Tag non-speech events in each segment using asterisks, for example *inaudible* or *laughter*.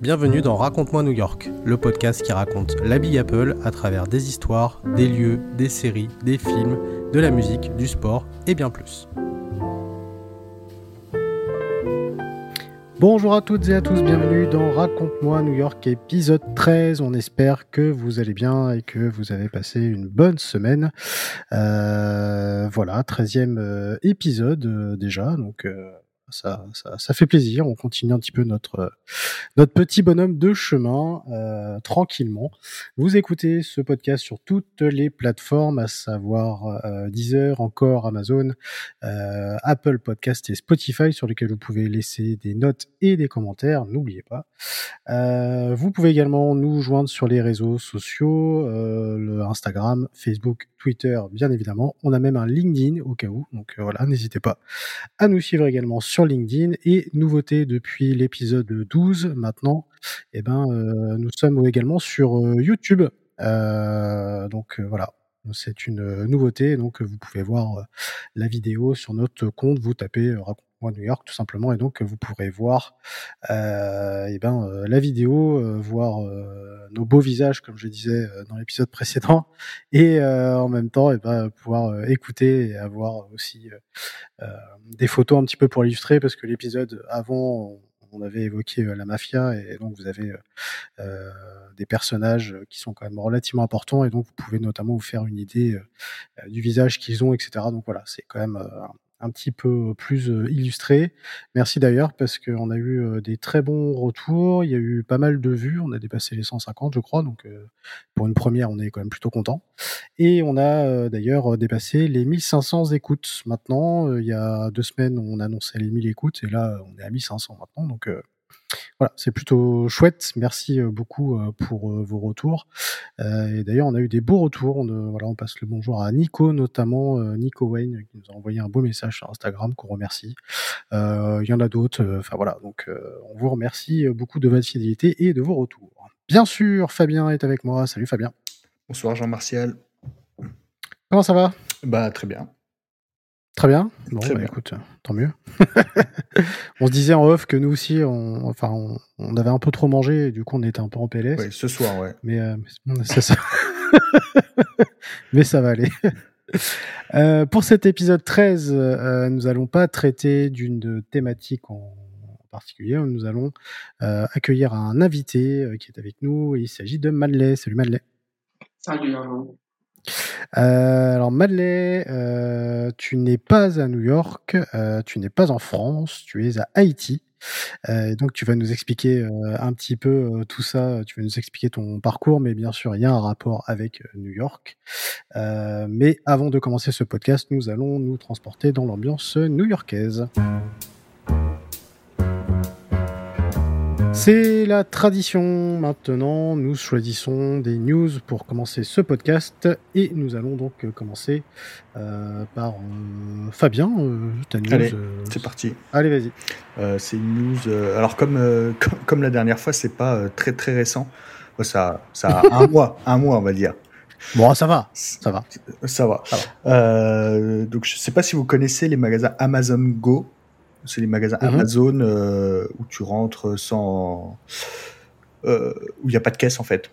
Bienvenue dans Raconte-moi New York, le podcast qui raconte la Big Apple à travers des histoires, des lieux, des séries, des films, de la musique, du sport et bien plus. Bonjour à toutes et à tous, bienvenue dans Raconte-moi New York épisode 13. On espère que vous allez bien et que vous avez passé une bonne semaine. Euh, voilà, 13e euh, épisode euh, déjà, donc ça, ça, fait plaisir. On continue un petit peu notre notre petit bonhomme de chemin euh, tranquillement. Vous écoutez ce podcast sur toutes les plateformes, à savoir euh, Deezer, encore Amazon, euh, Apple Podcast et Spotify, sur lesquels vous pouvez laisser des notes et des commentaires. N'oubliez pas. Euh, vous pouvez également nous joindre sur les réseaux sociaux, Instagram, Facebook, Twitter, bien évidemment. On a même un LinkedIn au cas où. Donc voilà, n'hésitez pas à nous suivre également sur LinkedIn. Et nouveauté depuis l'épisode 12 maintenant, eh ben, euh, nous sommes également sur euh, YouTube. Euh, donc voilà, c'est une nouveauté. Donc vous pouvez voir la vidéo sur notre compte. Vous tapez Raconte-moi New York tout simplement, et donc vous pourrez voir eh ben, la vidéo, voir nos beaux visages, comme je disais dans l'épisode précédent, et en même temps eh ben, pouvoir écouter et avoir aussi des photos un petit peu pour illustrer, parce que l'épisode avant on avait évoqué la mafia. Et donc vous avez des personnages qui sont quand même relativement importants. Et donc vous pouvez notamment vous faire une idée du visage qu'ils ont, etc. Donc voilà, c'est quand même un petit peu plus illustré. Merci d'ailleurs parce qu'on a eu des très bons retours. Il y a eu pas mal de vues. On a dépassé les 150, je crois. Donc pour une première, on est quand même plutôt content. Et on a d'ailleurs dépassé les 1500 écoutes. Maintenant, il y a deux semaines, on annonçait les 1000 écoutes et là, on est à 1500 maintenant. Donc voilà, c'est plutôt chouette. Merci euh, beaucoup euh, pour euh, vos retours. et d'ailleurs, on a eu des beaux retours. On, voilà, on passe le bonjour à Nico, notamment Nico Wayne, qui nous a envoyé un beau message sur Instagram qu'on remercie. Il y en a d'autres. Enfin voilà, donc on vous remercie beaucoup de votre fidélité et de vos retours. Bien sûr, Fabien est avec moi. Salut Fabien. Bonsoir Jean-Martial. Comment ça va? Bah très bien. Très bien. Bon, bah, écoute, tant mieux. *laughs* on se disait en off que nous aussi, on, enfin, on, avait un peu trop mangé, et du coup, on était un peu en PLS. Oui, ce soir, ouais. Mais, euh, ça. *laughs* mais ça va aller. *laughs* Euh, pour cet épisode 13, euh, nous allons pas traiter d'une thématique en particulier. Nous allons accueillir un invité qui est avec nous. Il s'agit de Madeleine. Salut Madeleine. Salut euh, alors Madeleine, euh, tu n'es pas à New York, euh, tu n'es pas en France, tu es à Haïti. donc tu vas nous expliquer un petit peu tout ça, tu vas nous expliquer ton parcours, mais bien sûr il y a un rapport avec New York. mais avant de commencer ce podcast, nous allons nous transporter dans l'ambiance new-yorkaise. C'est la tradition maintenant. Nous choisissons des news pour commencer ce podcast et nous allons donc commencer euh, par euh, Fabien. Euh, ta news. Allez, c'est parti. Allez, vas-y. c'est une news. alors comme, comme, la dernière fois, c'est pas très très récent. Ça, ça a un *laughs* mois, un mois on va dire. Bon, ça va, ça va. Ça va. Ça va. donc je sais pas si vous connaissez les magasins Amazon Go. C'est les magasins mhm. Amazon euh, où tu rentres sans. Euh, où il n'y a pas de caisse en fait.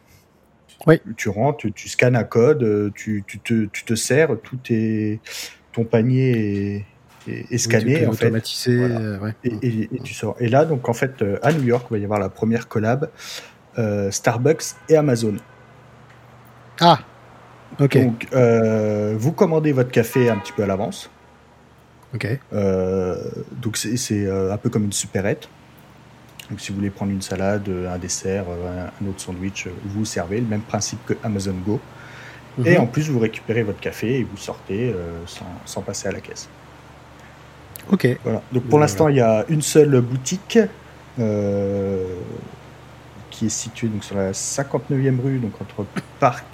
Oui. Tu rentres, tu, scannes un code, euh, tu, tu, te, tu te sers, tout est. Ton panier est, scanné en fait. Automatisé, et, et, tu sors. Et là, donc en fait, à New York, il va y avoir la première collab Starbucks et Amazon. Ah, ok. Donc, vous commandez votre café un petit peu à l'avance. Euh, donc c'est euh, un peu comme une supérette. Donc si vous voulez prendre une salade, euh, un dessert, un autre sandwich, vous, servez, le même principe que Amazon Go. Et mhm. en plus, vous récupérez votre café et vous sortez sans, passer à la caisse. Ok. Voilà. Donc pour l'instant, il y a une seule boutique qui est située donc, sur la 59e rue, donc entre Park,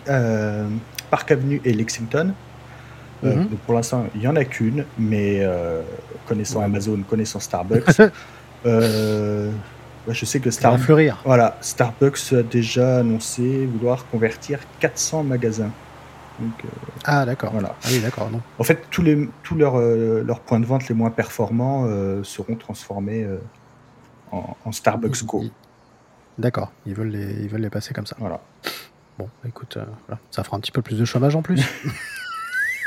Park Avenue et Lexington. Euh, mhm. pour l'instant, il n'y en a qu'une, mais euh, connaissant Amazon, connaissant Starbucks, *laughs* euh, je sais que Starbucks, voilà, Starbucks a déjà annoncé vouloir convertir 400 magasins. ah d'accord. Voilà. Ah oui d'accord. En fait, tous les tous leurs leurs points de vente les moins performants seront transformés en, Starbucks Go. D'accord, ils veulent les, ils veulent les passer comme ça. Voilà. Bon, écoute, euh, ça fera un petit peu plus de chômage en plus. *laughs*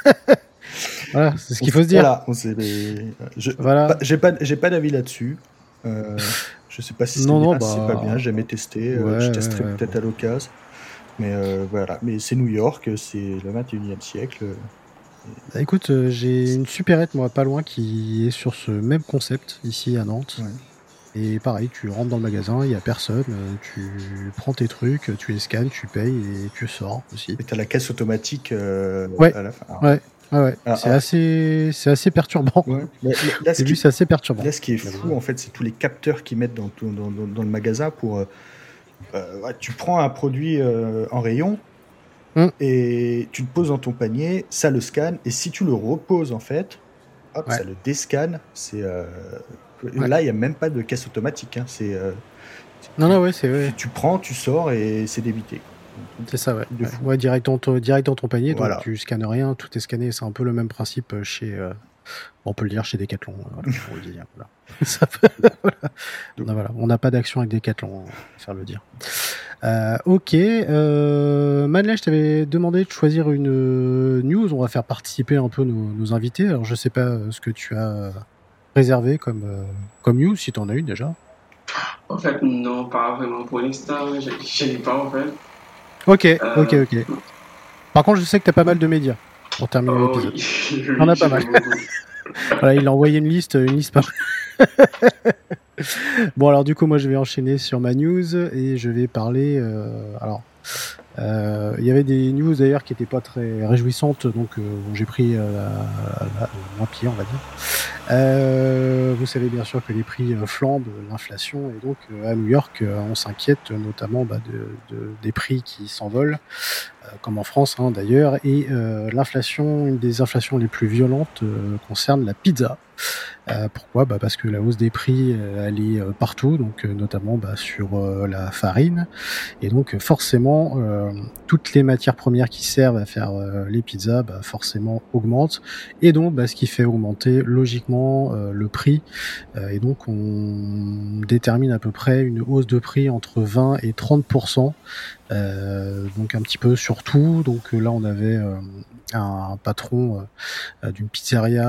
*laughs* voilà, c'est ce qu'il faut se dire. Voilà, je, voilà. j'ai pas, j'ai pas d'avis là-dessus. Euh, je sais pas si c'est bien, si c'est pas bah, bien, j'ai jamais testé. Euh, je testerai peut-être à l'occasion. Mais voilà, mais c'est New York, c'est le 21e siècle. Bah, écoute, j'ai une supérette, moi, pas loin, qui est sur ce même concept, ici à Nantes. Et pareil, tu rentres dans le magasin, il n'y a personne, euh, tu prends tes trucs, tu les scannes, tu payes et tu sors aussi. Et tu as la caisse automatique euh, ouais. à la fin. Ouais. ouais. Ah, c'est ah. assez, c'est assez perturbant. Ouais. Là, *laughs* ce c'est assez perturbant. Là, ce qui est fou, en fait, c'est tous les capteurs qu'ils mettent dans, dans, dans, le magasin pour. Euh, tu prends un produit en rayon hum. et tu le poses dans ton panier, ça le scanne, et si tu le reposes, en fait, hop, ça le déscanne. C'est Là, il n'y a même pas de caisse automatique. Hein. C'est. Euh, non, non, ouais, c'est vrai. Tu, prends, tu sors et c'est débité. C'est ça, ouais. ouais. direct, dans ton, direct dans ton panier, donc tu scannes rien, tout est scanné. C'est un peu le même principe euh, chez. Euh, on peut le dire chez Decathlon. On n'a pas d'action avec Decathlon, faire le dire. ok. Euh, Madeleine, je t'avais demandé de choisir une news. On va faire participer un peu nos, nos invités. Alors, je sais pas ce que tu as réservé comme, euh, comme news, si tu en as une déjà En fait, non, pas vraiment pour l'instant. Je n'ai pas, en fait. Ok, euh, ok, ok. Par contre, je sais que tu as pas mal de médias pour terminer oh, l'épisode. Oui. *laughs* en a pas mal. *laughs* voilà, il a envoyé une liste, une liste par. *laughs* bon, alors du coup, moi, je vais enchaîner sur ma news et je vais parler. Euh, alors, euh, il y avait des news d'ailleurs qui n'étaient pas très réjouissantes, donc euh, j'ai pris euh, moins pire, on va dire. vous savez bien sûr que les prix flambent, l'inflation, et donc à New York, on s'inquiète notamment bah, de, de, des prix qui s'envolent, comme en France hein, d'ailleurs, et l'inflation, une des inflations les plus violentes concerne la pizza. Euh, pourquoi? Bah Parce que la hausse des prix, euh, elle est euh, partout, donc notamment bah, sur la farine. Et donc forcément, toutes les matières premières qui servent à faire les pizzas, bah, forcément augmentent. Et donc, bah, ce qui fait augmenter logiquement le prix. et donc, on détermine à peu près une hausse de prix entre 20 et 30% donc un petit peu sur tout. Donc là, on avait un patron euh, d'une pizzeria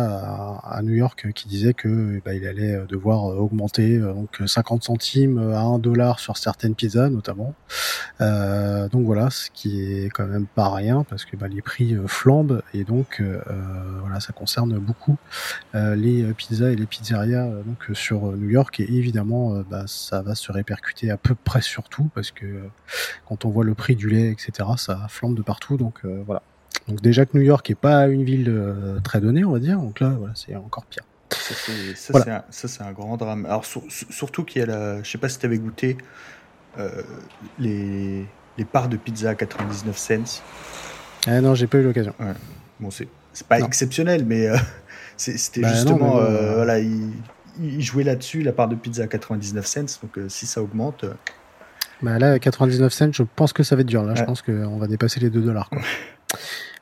à, New York qui disait que bah, il allait devoir augmenter euh, donc 50 centimes à 1 dollar sur certaines pizzas notamment. Euh, donc voilà, ce qui est quand même pas rien parce que bah, les prix flambent et donc voilà, ça concerne beaucoup les pizzas et les pizzerias donc sur New York. Et évidemment bah, ça va se répercuter à peu près sur tout parce que quand on voit le prix du lait etc ça flambe de partout. Donc voilà donc déjà que New York est pas une ville euh, très donnée, on va dire. Donc là, voilà, c'est encore pire. Ça, c'est un, grand drame. Alors surtout qu'il y a la... Je sais pas si tu avais goûté euh, les, les parts de pizza à 99 cents. Ah non, j'ai pas eu l'occasion. Bon, c'est pas exceptionnel, mais euh, *laughs* c'était bah justement... voilà, il, il jouait là-dessus, la part de pizza à 99 cents. Donc si ça augmente... Bah là, 99 cents, je pense que ça va être dur. Là, je pense qu'on va dépasser les 2 dollars. *laughs*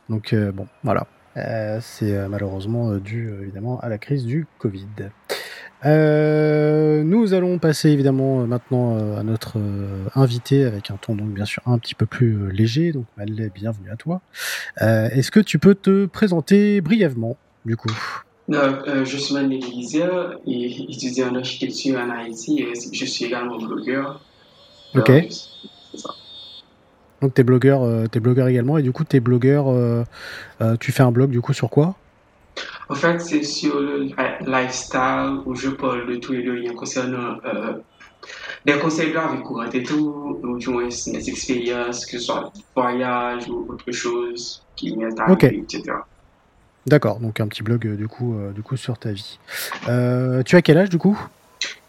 Donc euh, bon, voilà. Euh, c'est euh, malheureusement dû évidemment à la crise du Covid. nous allons passer évidemment maintenant à notre invité avec un ton donc bien sûr un petit peu plus léger. Donc Madeleine, bienvenue à toi. Est-ce que tu peux te présenter brièvement du coup? Je suis Madeleine et étudiant en architecture en Haïti et je suis également blogueur. Ok. Donc t'es blogueur, euh, es blogueur également et du coup t'es blogueur, euh, euh, tu fais un blog du coup sur quoi? En fait c'est sur le lifestyle où je parle de tous les liens concernant des conseils de la vie courante et tout, ou du moins mes expériences, que ce soit voyage ou autre chose qui m'est arrivé, etc. D'accord, donc un petit blog du coup, du coup sur ta vie. tu as quel âge du coup?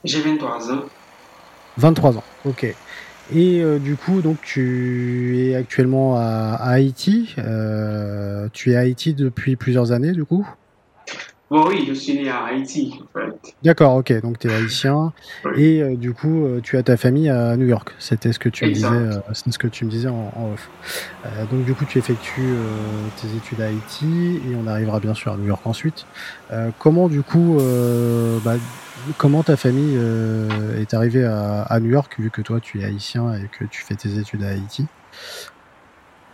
J'ai 23 ans. 23 ans, ok. Et euh, du coup, donc tu es actuellement à, Haïti. Euh, tu es à Haïti depuis plusieurs années, du coup? Oui, je suis né à Haïti, en fait. D'accord, ok. Donc tu es haïtien. Et euh, du coup, tu as ta famille à New York. C'était ce que tu me disais, c'est ce que tu me disais en, off. donc du coup, tu effectues tes études à Haïti et on arrivera bien sûr à New York ensuite. comment du coup, bah, comment ta famille est arrivée à, New York, vu que toi tu es haïtien et que tu fais tes études à Haïti?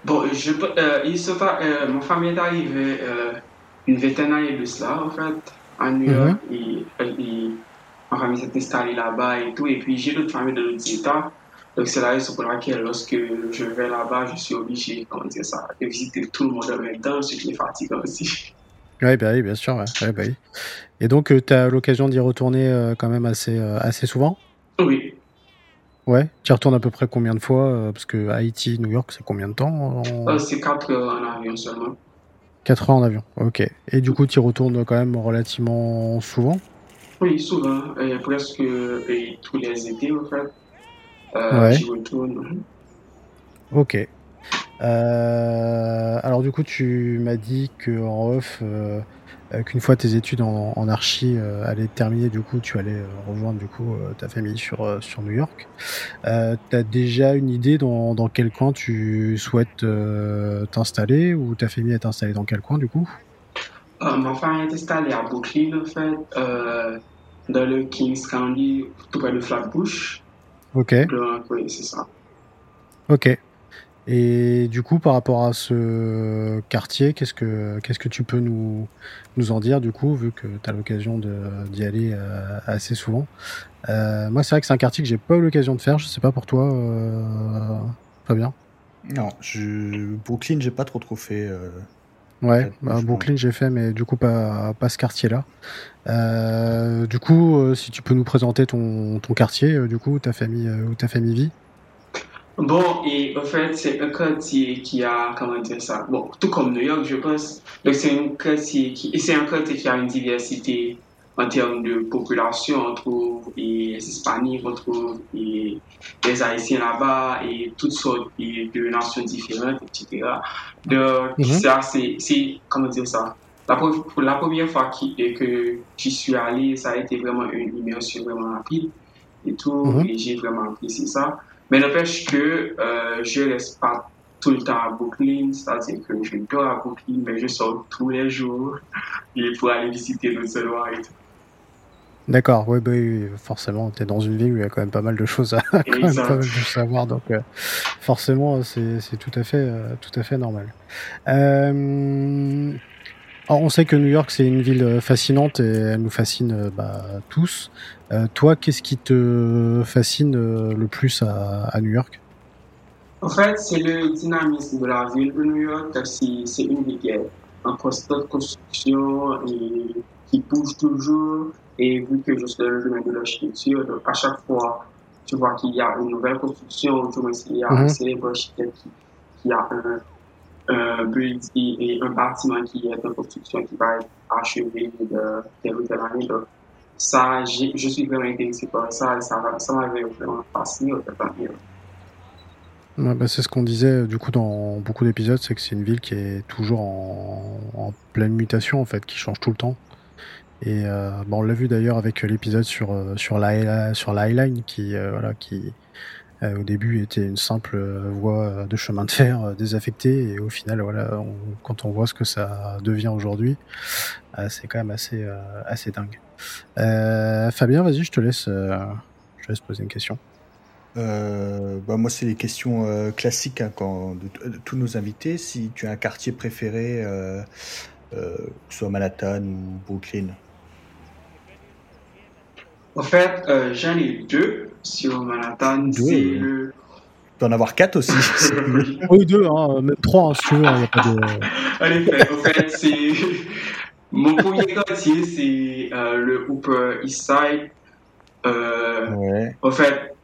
Bon, je, il se mon famille est arrivée une vingtaine d'années de cela, en fait, à New York. Mhm. et, ma famille s'est installée là-bas et tout. Et puis, j'ai d'autres familles de d'autres États. Donc, c'est la raison pour laquelle, lorsque je vais là-bas, je suis obligé, comment dire ça, de visiter tout le monde en même temps, ce qui est fatigant aussi. Oui, bah oui, bien sûr. Ouais. bah oui. Et donc, euh, tu as l'occasion d'y retourner euh, quand même assez, euh, assez souvent? Oui. Ouais, tu y retournes à peu près combien de fois Parce que Haïti, New York, c'est combien de temps C'est 4 heures en avion seulement. 4 heures en avion, ok. Et du coup, tu y retournes quand même relativement souvent? Oui, souvent. presque tous les étés, en fait. Euh, J'y retourne. Ok. Euh, alors du coup, tu m'as dit que en off, euh, euh, qu'une fois tes études en, en archi allaient terminer, du coup, tu allais rejoindre du coup ta famille sur sur New York. Euh, T'as déjà une idée dans, dans quel coin tu souhaites t'installer ou ta famille est installée dans quel coin du coup? Ma famille est installée à Brooklyn en fait, dans le Kings County, tout près de Flatbush. Ok. oui, c'est ça. Ok. Et du coup, par rapport à ce quartier, qu'est-ce que, qu'est-ce que tu peux nous, nous en dire, du coup, vu que tu as l'occasion d'y aller euh, assez souvent? Euh, Moi, c'est vrai que c'est un quartier que j'ai pas eu l'occasion de faire. Je sais pas pour toi, euh, Fabien Non, je... Brooklyn, j'ai pas trop trop fait. Euh, ouais, bah, Brooklyn, j'ai fait, mais du coup, pas, pas ce quartier-là. du coup, si tu peux nous présenter ton, ton quartier, du coup, ta famille, où ta famille vit Bon, et en fait, c'est un quartier qui a, comment dire ça, bon, tout comme New York, je pense. Donc, c'est un quartier qui, et c'est un quartier qui a une diversité en termes de population. On trouve les Hispaniques, on trouve les, Haïtiens là-bas et toutes sortes de nations différentes, etc. Donc, mhm. ça, c'est, comment dire ça, la, pour la première fois que j'y suis allé, ça a été vraiment une immersion vraiment rapide et tout, mhm. et j'ai vraiment apprécié ça. Mais n'empêche que euh, je ne reste pas tout le temps à Brooklyn, c'est-à-dire que je dors à Brooklyn, mais je sors tous les jours *laughs* et pour aller visiter d'autres endroits et tout. D'accord, oui, bah, oui, forcément, tu es dans une ville où il y a quand même pas mal de choses à, *laughs* quand même pas mal savoir, donc euh, forcément, c'est tout, à fait, euh, tout à fait normal. Euh, on sait que New York, c'est une ville euh, fascinante et elle nous fascine euh, bah, tous. Euh, toi, qu'est-ce qui te fascine le plus à, New York? En fait, c'est le dynamisme de la ville de New York. C'est une ville qui en constante construction et qui bouge toujours. Et vu que je suis dans le domaine de l'architecture, donc à chaque fois, tu vois qu'il y a une nouvelle construction, tu vois qu'il y a un mhm. célèbre architecte qui, a un un building et un bâtiment qui est en construction qui va être achevé de telle ou telle année. Donc, ça, je suis vraiment intéressé par ça et ça, ça m'avait vraiment fasciné au Ouais, bah c'est ce qu'on disait du coup dans beaucoup d'épisodes, c'est que c'est une ville qui est toujours en, en, pleine mutation en fait, qui change tout le temps. Et euh, bah, on l'a vu d'ailleurs avec l'épisode sur euh, sur la sur la qui euh, voilà qui euh, au début était une simple euh, voie de chemin de fer euh, désaffectée. Et au final voilà quand on voit ce que ça devient aujourd'hui c'est quand même assez assez dingue. Fabien vas-y je te laisse je poser une question. Bah moi, c'est les questions classiques hein, quand, de, tous nos invités. Si tu as un quartier préféré, que ce soit Manhattan ou Brooklyn? En fait, j'en ai deux sur Manhattan, c'est le. Tu peux en avoir quatre aussi. *laughs* oui, deux, hein, même trois, hein, si tu veux. Il a pas de... en effet, en fait, c'est. *laughs* Mon premier quartier, c'est euh, le Upper East Side. Euh, ouais. En fait,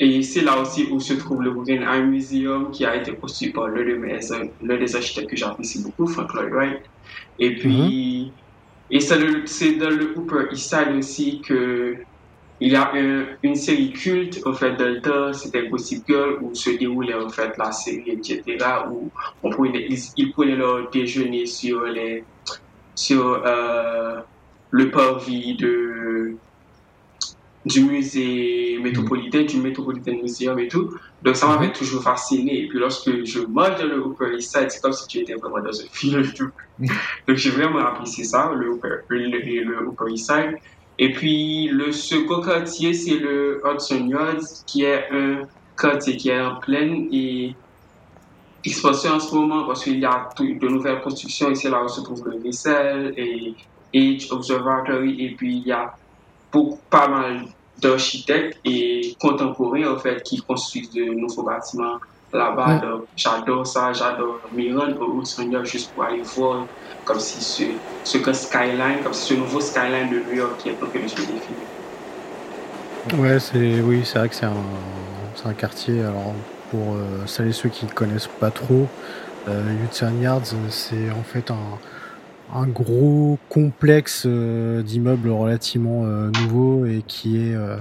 et c'est là aussi où se trouve le Guggenheim Museum qui a été construit par l'un de mes, l'un des architectes que j'apprécie beaucoup, Frank Lloyd Wright. Et puis, mm-hmm. Et c'est dans le Upper East Side aussi que il y a une série culte, au fait, Delta, c'était Gossip Girl, où se déroulait, en fait, la série, etc., où on pouvait, ils, prenaient leur déjeuner sur euh, le parvis du musée métropolitain, du Metropolitan Museum et tout. Donc, ça m'avait mhm. toujours fasciné. Et puis, lorsque je mange dans le Upper East Side, c'est comme si tu étais vraiment dans un *laughs* film. Donc, j'ai vraiment apprécié ça, le Upper, le, le Upper East Side. Et puis, le second quartier, c'est le Hudson Yards, qui est un quartier qui est en pleine et expansion en ce moment parce qu'il y a de nouvelles constructions et c'est là où se trouve le vaisselle et Age Observatory et puis il y a beaucoup, pas mal d'architectes et contemporains en fait qui construisent de nouveaux bâtiments là-bas. J'adore ça, j'adore m'y rendre au Seigneur juste pour aller voir comme si ce, ce que skyline, comme si ce nouveau skyline de New York qui est en train de se définir. Ouais, c'est oui, c'est vrai que c'est un, c'est un quartier. Alors pour euh, celles et ceux qui ne connaissent pas trop, euh, Hudson Yards, c'est en fait un, un gros complexe euh, d'immeubles relativement euh, nouveau et qui est euh,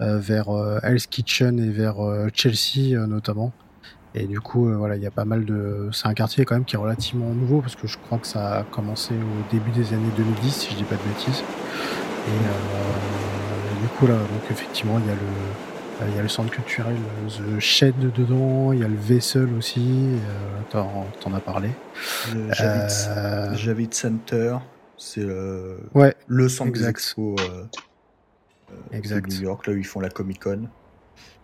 vers Hell's Kitchen et vers Chelsea notamment. Et du coup, voilà, il y a pas mal de. C'est un quartier quand même qui est relativement nouveau parce que je crois que ça a commencé au début des années 2010, si je dis pas de bêtises. Et, du coup, là, donc effectivement, il y a le, il y a le centre culturel The Shed dedans, il y a le Vessel aussi, euh, t'en as parlé. Le Javid, euh, Center, c'est ouais, le centre exact. Euh, exact. de New York, là où ils font la Comic Con.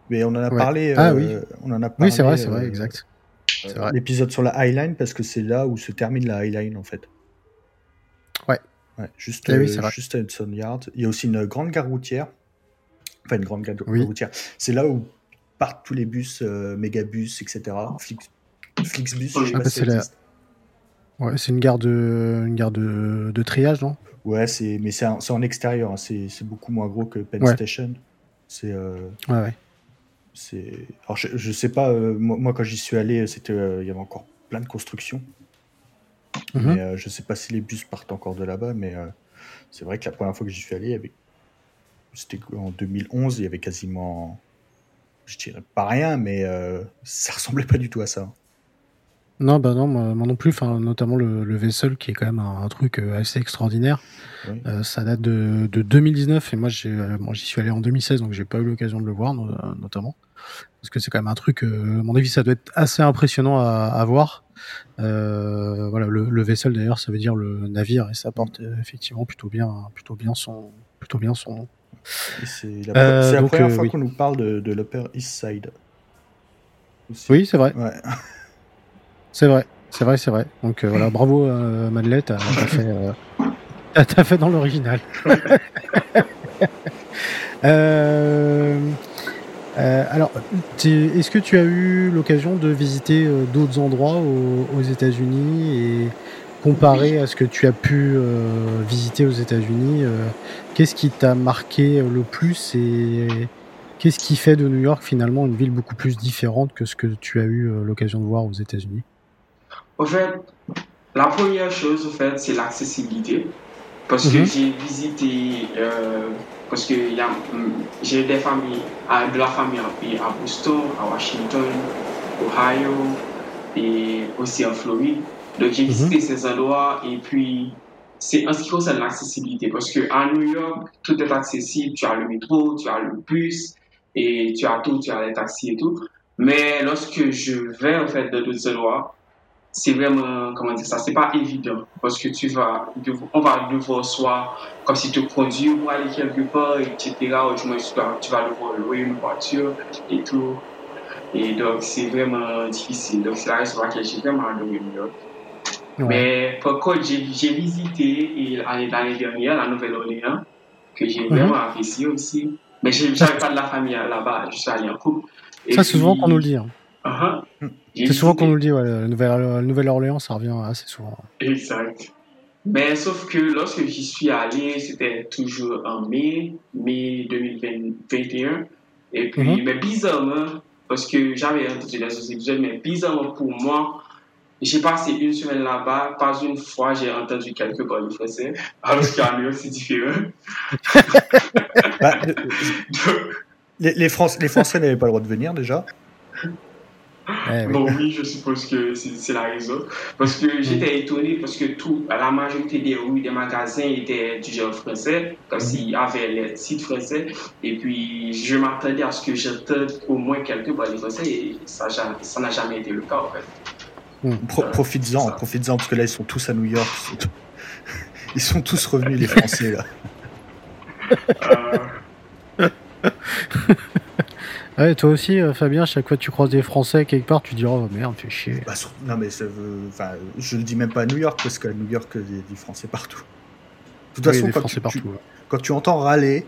Mais on en a parlé. Ah oui. On en a parlé. Oui, c'est vrai, c'est vrai, exact. L'épisode sur la Highline, parce que c'est là où se termine la Highline en fait. Ouais. ouais juste, ah juste à Hudson Yard. Il y a aussi une grande gare routière enfin une grande gare routière. C'est là où partent tous les bus, euh, mégabus, etc. Flix, Flixbus, je sais pas c'est ouais, c'est une gare de, une gare de, de triage, non? Ouais, c'est, mais c'est, en extérieur. Hein. C'est, beaucoup moins gros que Penn Station. C'est. Euh, ouais, ouais. C'est. Alors, je, je sais pas. Euh, moi, quand j'y suis allé, c'était, il y avait encore plein de constructions. Mhm. Mais je sais pas si les bus partent encore de là-bas, mais c'est vrai que la première fois que j'y suis allé, il y avait c'était en 2011, il y avait quasiment, je dirais pas rien, mais euh, ça ressemblait pas du tout à ça. Non, bah non, moi, non plus. Enfin, notamment le, le Vessel, qui est quand même un, truc euh, assez extraordinaire. Euh, ça date de, de 2019 et moi, moi, j'y suis allé en 2016, donc j'ai pas eu l'occasion de le voir, notamment, parce que c'est quand même un truc. à mon avis, ça doit être assez impressionnant à, à voir. voilà, le, le Vessel d'ailleurs, ça veut dire le navire et ça porte effectivement plutôt bien, plutôt bien son, plutôt bien son nom. C'est la, euh, première euh, fois qu'on nous parle de, de l'Upper East Side. Oui, c'est vrai. *laughs* C'est vrai, c'est vrai, c'est vrai. Donc euh, voilà, bravo Madeleine, t'as fait, as fait dans l'original. *laughs* alors, est-ce que tu as eu l'occasion de visiter d'autres endroits aux, aux États-Unis et comparé à ce que tu as pu euh, visiter aux États-Unis, euh, qu'est-ce qui t'a marqué le plus et qu'est-ce qui fait de New York finalement une ville beaucoup plus différente que ce que tu as eu euh, l'occasion de voir aux États-Unis? En fait, la première chose, en fait, c'est l'accessibilité. Parce que mhm. j'ai visité, parce que mm, j'ai des familles, de la famille à Boston, à Washington, Ohio et aussi en Floride. Donc j'ai visité mhm. ces endroits et puis c'est en ce qui concerne l'accessibilité parce que à New York tout est accessible, tu as le métro, tu as le bus et tu as tout, tu as les taxis et tout. Mais lorsque je vais en fait dans d'autres endroits, c'est vraiment comment dire ça, c'est pas évident parce que tu vas, on va devoir soit comme si tu conduis pour aller quelque part, etc. Ou du moins tu vas devoir louer une voiture et tout. Et donc c'est vraiment difficile. Donc c'est la raison pour laquelle j'ai vraiment adoré New York. Mais par contre, j'ai visité l'année dernière la Nouvelle-Orléans, que j'ai mhm. vraiment apprécié aussi. Mais je n'avais pas de la famille là-bas, je suis allé en couple. ça, c'est souvent qu'on nous le dit. Hein. Uh-huh. C'est souvent qu'on nous le dit, ouais, la Nouvelle-Orléans, ça revient assez souvent. Exact. Mais sauf que lorsque j'y suis allé, c'était toujours en mai, mai 2021. Et puis, mhm. mais bizarrement, parce que j'avais entendu les autres épisodes, mais bizarrement pour moi, j'ai passé une semaine là-bas, pas une fois j'ai entendu quelques parler français, alors qu'à New York c'est différent. *laughs* bah, *laughs* les, les, Français, les Français n'avaient pas le droit de venir déjà. Eh oui. Bon, oui, je suppose que c'est la raison. Parce que j'étais étonné parce que tout, la majorité des rues, des magasins étaient du genre français, comme s'il y avait les sites français. Et puis, je m'attendais à ce que j'entende au moins quelques parler français et ça n'a jamais été le cas en fait. Hmm. profites-en, profites-en, parce que là, ils sont tous à New York. Ils sont, tous *laughs* revenus, les *laughs* Français, là. Ouais, toi aussi, euh, Fabien, chaque fois que tu croises des Français quelque part, tu dis oh merde, tu es chier. Bah, non, mais ça veut... enfin, je le dis même pas à New York, parce qu'à New York, il y a des Français partout. De toute façon, quand, tu, partout, quand tu entends râler,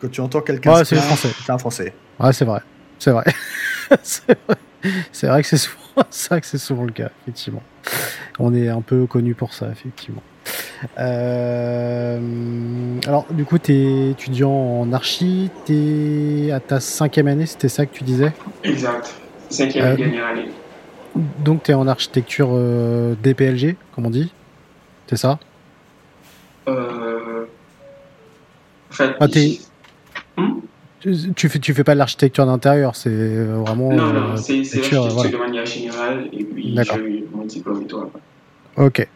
quand tu entends quelqu'un. Ouais, c'est français. C'est un français. Ouais, c'est vrai. C'est vrai. *laughs* c'est vrai. que c'est souvent... *laughs* que c'est souvent le cas, effectivement. On est un peu connu pour ça, effectivement. Euh, alors, du coup, tu es étudiant en archi, tu es à ta cinquième année, c'était ça que tu disais? Exact. Cinquième et euh, dernière année. Donc, tu es en architecture euh, DPLG, comme on dit? C'est ça? Euh... En fait, ah, tu, fais, tu fais pas de l'architecture d'intérieur, c'est vraiment. Non, non, c'est l'architecture voilà. de manière générale, et puis j'ai eu mon diplôme et tout. Ok.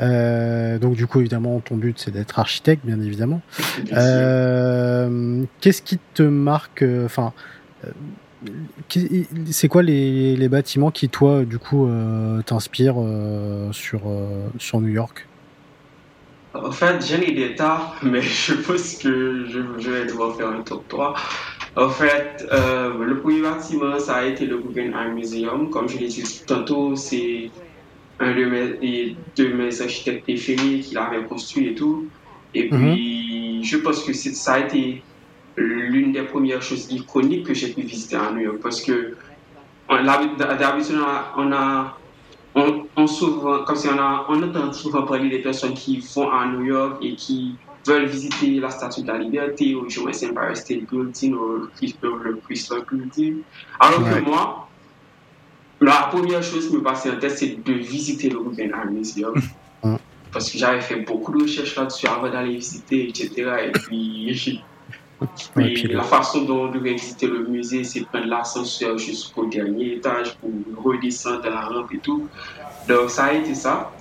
Euh, donc du coup, évidemment, ton but, c'est d'être architecte, bien évidemment. Euh, Qu'est-ce qui te marque euh, Enfin, euh, c'est quoi les, les, bâtiments qui, toi, du coup, euh, t'inspirent sur, sur New York? En fait, j'ai une idée tard, mais je pense que je, je vais devoir faire un top 3. En fait, le premier bâtiment, ça a été le Guggenheim Museum. Comme je l'ai dit tantôt, c'est un de mes, de mes architectes préférés qui l'avait construit et tout. Et mhm. puis, je pense que ça a été l'une des premières choses iconiques que j'ai pu visiter à New York parce que d'habitude, on a, on, on souvent, comme si on, a, on entend souvent parler des personnes qui vont à New York et qui veulent visiter la Statue de la Liberté ou moins Empire State Building ou le Chrysler Building. Alors que moi, la première chose qui me passait en tête, c'est de visiter le Guggenheim *laughs* Museum. Parce que j'avais fait beaucoup de recherches là-dessus avant d'aller visiter, etc. Et puis, la façon dont on devait visiter le musée, c'est prendre l'ascenseur jusqu'au dernier étage pour redescendre dans la rampe et tout. Donc, ça a été ça.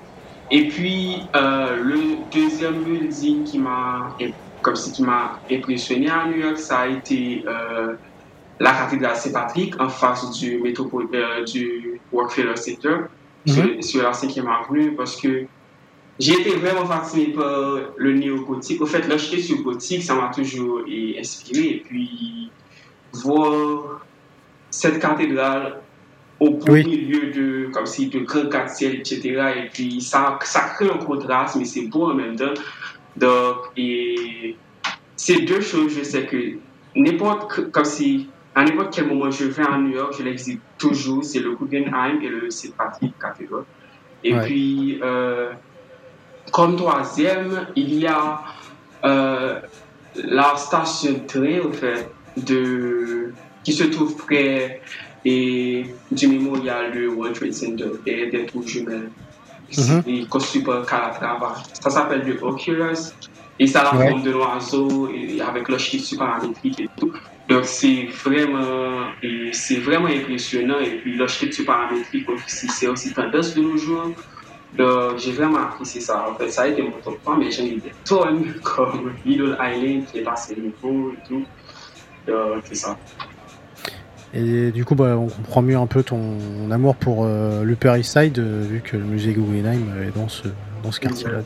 Et puis, euh, le deuxième building qui m'a, comme qui m'a impressionné à New York, ça a été euh, la cathédrale Saint-Patrick en face du, métropole, euh, du Rockefeller Center mhm. sur, la 5e avenue parce que j'ai été vraiment fasciné par le néo-gothique. Au fait, l'architecture gothique, ça m'a toujours inspiré. Et puis, voir cette cathédrale au premier lieu de, comme si, de grands quartiers, etc. Et puis, ça, ça crée un contraste, mais c'est beau en même temps. Donc, et ces deux choses, je sais que n'importe, comme si, à n'importe quel moment je vais à New York, je les visite toujours. C'est le Guggenheim et le St. Patrick Cathedral. Et puis, euh, comme troisième, il y a euh, la station fait, de, qui se trouve près et, du mémorial du World Trade Center et des tours jumelles. Mm construit par Calatrava. Ça s'appelle le Oculus. Et ça a la forme de l'oiseau avec le chiffre paramétrique et tout. Donc c'est vraiment, c'est vraiment impressionnant. Et puis l'architecture paramétrique c'est aussi tendance de nos jours. Donc j'ai vraiment apprécié ça. En fait, ça a été mon top 3, mais j'en ai des tonnes comme Little Island qui est passé nouveau et tout. Donc c'est ça. Et du coup, bah, on comprend mieux un peu ton amour pour euh, l'Upper East Side, euh, vu que le musée Guggenheim est dans ce, dans ce quartier-là.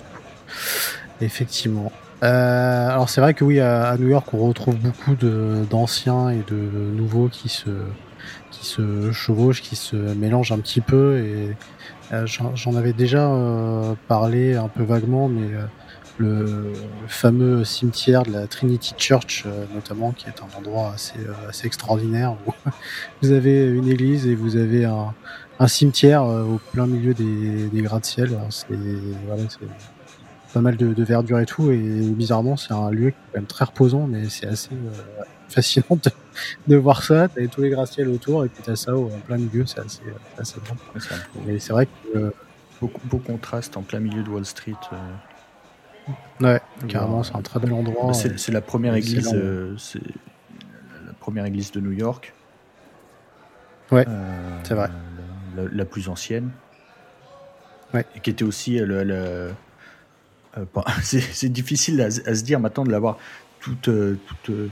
Effectivement. Euh, alors c'est vrai que oui, à, New York, on retrouve beaucoup d'anciens et de nouveaux qui se, qui se chevauchent, qui se mélangent un petit peu. Et euh, j'en avais déjà euh, parlé un peu vaguement, mais le, fameux cimetière de la Trinity Church, notamment, qui est un endroit assez, assez extraordinaire où *laughs* vous avez une église et vous avez un, un cimetière au plein milieu des, des gratte-ciel. C'est voilà, pas mal de, verdure et tout. Et bizarrement, c'est un lieu quand même très reposant, mais c'est assez euh, fascinant de, voir ça. T'as tous les gratte-ciels autour et puis t'as ça en plein milieu, c'est assez, euh, assez bon. Mais c'est vrai que. Euh, beaucoup, beau contraste en plein milieu de Wall Street. Ouais, carrément, c'est un très bel endroit. C'est la première église, c'est la première église de New York. Ouais, c'est vrai. La, plus ancienne. Ouais. Et qui était aussi le, euh, *laughs* c'est difficile à, se dire maintenant de l'avoir toute, euh, toute, euh,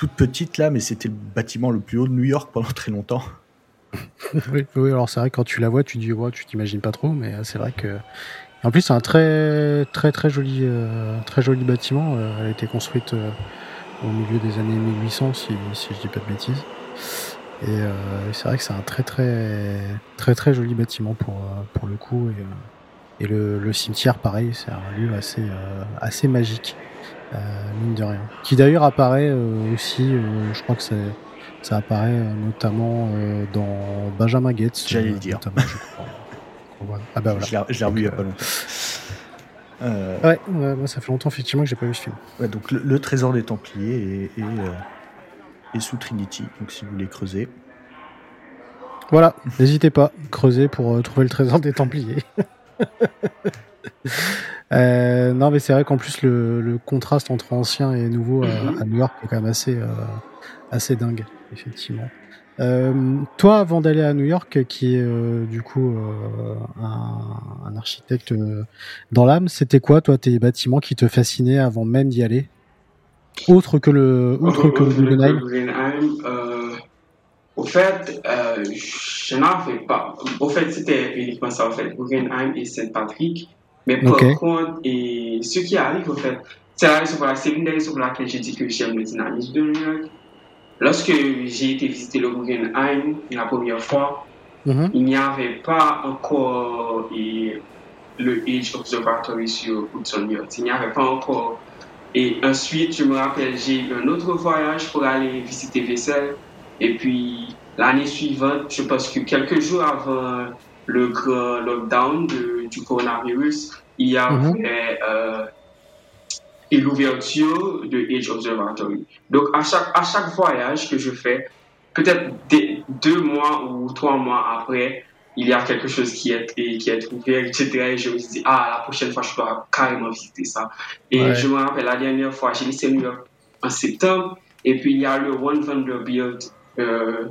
toute, petite là, mais c'était le bâtiment le plus haut de New York pendant très longtemps. *laughs* oui, alors c'est vrai quand tu la vois, tu dis ouais, tu t'imagines pas trop, mais c'est vrai que En plus, c'est un très très très joli très joli bâtiment. elle a été construite au milieu des années 1800, si, si je dis pas de bêtises. Et c'est vrai que c'est un très très très très joli bâtiment pour pour le coup. Et, et le, le, cimetière, pareil, c'est un lieu assez, euh, assez magique, euh, mine de rien. Qui d'ailleurs apparaît euh, aussi, je crois que c'est, ça apparaît notamment dans Benjamin Gates. J'allais le dire. *laughs* ah bah voilà. Je l'ai revu il y a pas longtemps. Euh... Ouais, moi ça fait longtemps effectivement que j'ai pas vu ce film. Ouais, donc le, trésor des Templiers est, est, est, sous Trinity, donc si vous voulez creuser. Voilà, n'hésitez pas, creuser pour trouver le trésor des Templiers. *laughs* *laughs* Euh, non, mais c'est vrai qu'en plus, le, contraste entre ancien et nouveau à, New York est quand même assez, euh, assez dingue, effectivement. Euh, toi, avant d'aller à New York, qui est du coup un, architecte dans l'âme, c'était quoi, toi, tes bâtiments qui te fascinaient avant même d'y aller? Autre que le, autre que le Guggenheim au fait, euh, je n'en fais pas. Au fait, c'était uniquement ça, en fait, Guggenheim et Saint-Patrick. Mais par contre, et ce qui arrive, en fait, c'est l'une des raisons pour laquelle j'ai dit que j'aime le dynamisme de New York. Lorsque j'ai été visiter le Guggenheim la première fois, mm-hmm. il n'y avait pas encore et, le Age Observatory sur Hudson York. Il n'y avait pas encore. Et ensuite, je me rappelle, j'ai eu un autre voyage pour aller visiter Vessel. Et puis, l'année suivante, je pense que quelques jours avant le grand lockdown du coronavirus, il y avait euh, l'ouverture de Age Observatory. Donc, à chaque, à chaque voyage que je fais, peut-être deux mois ou trois mois après, il y a quelque chose qui est, qui est ouvert, etc. Et je me dis, ah, la prochaine fois, je dois carrément visiter ça. Et je me rappelle, la dernière fois, j'ai laissé New York en septembre, et puis il y a le One Vanderbilt euh,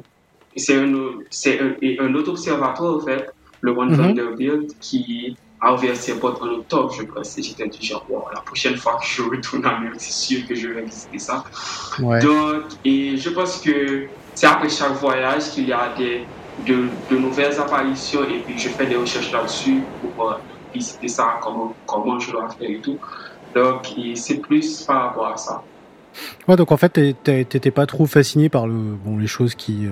c'est un, un, un, autre observatoire, en fait, le One Vanderbilt, qui a ouvert ses portes en octobre, je pense. Et j'étais du genre, la prochaine fois que je retourne en Amérique, c'est sûr que je vais visiter ça. Donc, et je pense que c'est après chaque voyage qu'il y a des, de, de, nouvelles apparitions et puis je fais des recherches là-dessus pour euh, visiter ça, comment, comment je dois faire et tout. Donc, c'est plus par rapport à ça. Ouais, donc en fait, t'étais pas trop fasciné par le, bon, les choses qui, euh,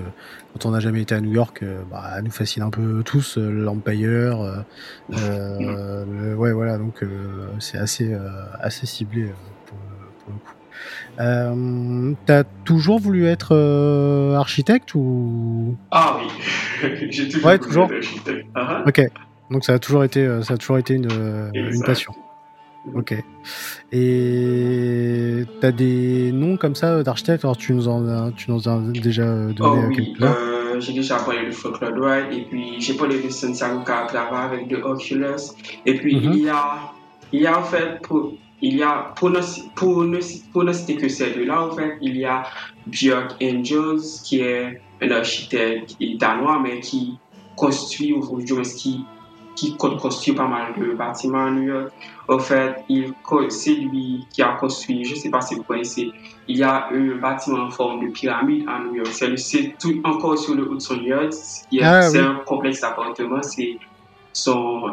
quand on n'a jamais été à New York, euh, bah, nous fascinent un peu tous, euh, l'Empire. Ouais, voilà, donc c'est assez, assez ciblé pour, pour, le coup. T'as toujours voulu être architecte ou? Ah oui, *laughs* j'ai toujours ouais, voulu toujours être architecte. Uh-huh. Ok, donc ça a toujours été, ça a toujours été une, une passion. Ok. Et t'as des noms comme ça d'architectes? Alors tu nous en as, tu nous as déjà donné oh, oui. Euh, j'ai déjà parlé de Folklore White et puis j'ai parlé de Santiago Calatrava avec de Oculus. Et puis mm-hmm. il y a, il y a en fait pour, il y a pour ne, pour ne, pour ne citer que ces deux-là en fait, il y a Björk Angels qui est un architecte danois mais qui construit aujourd'hui qui qui construit pas mal de bâtiments à New York. En fait, c'est lui qui a construit, je ne sais pas si vous connaissez, il y a un bâtiment en forme de pyramide à New York. C'est encore sur le Hudson Yard. Ah c'est un complexe d'appartements. C'est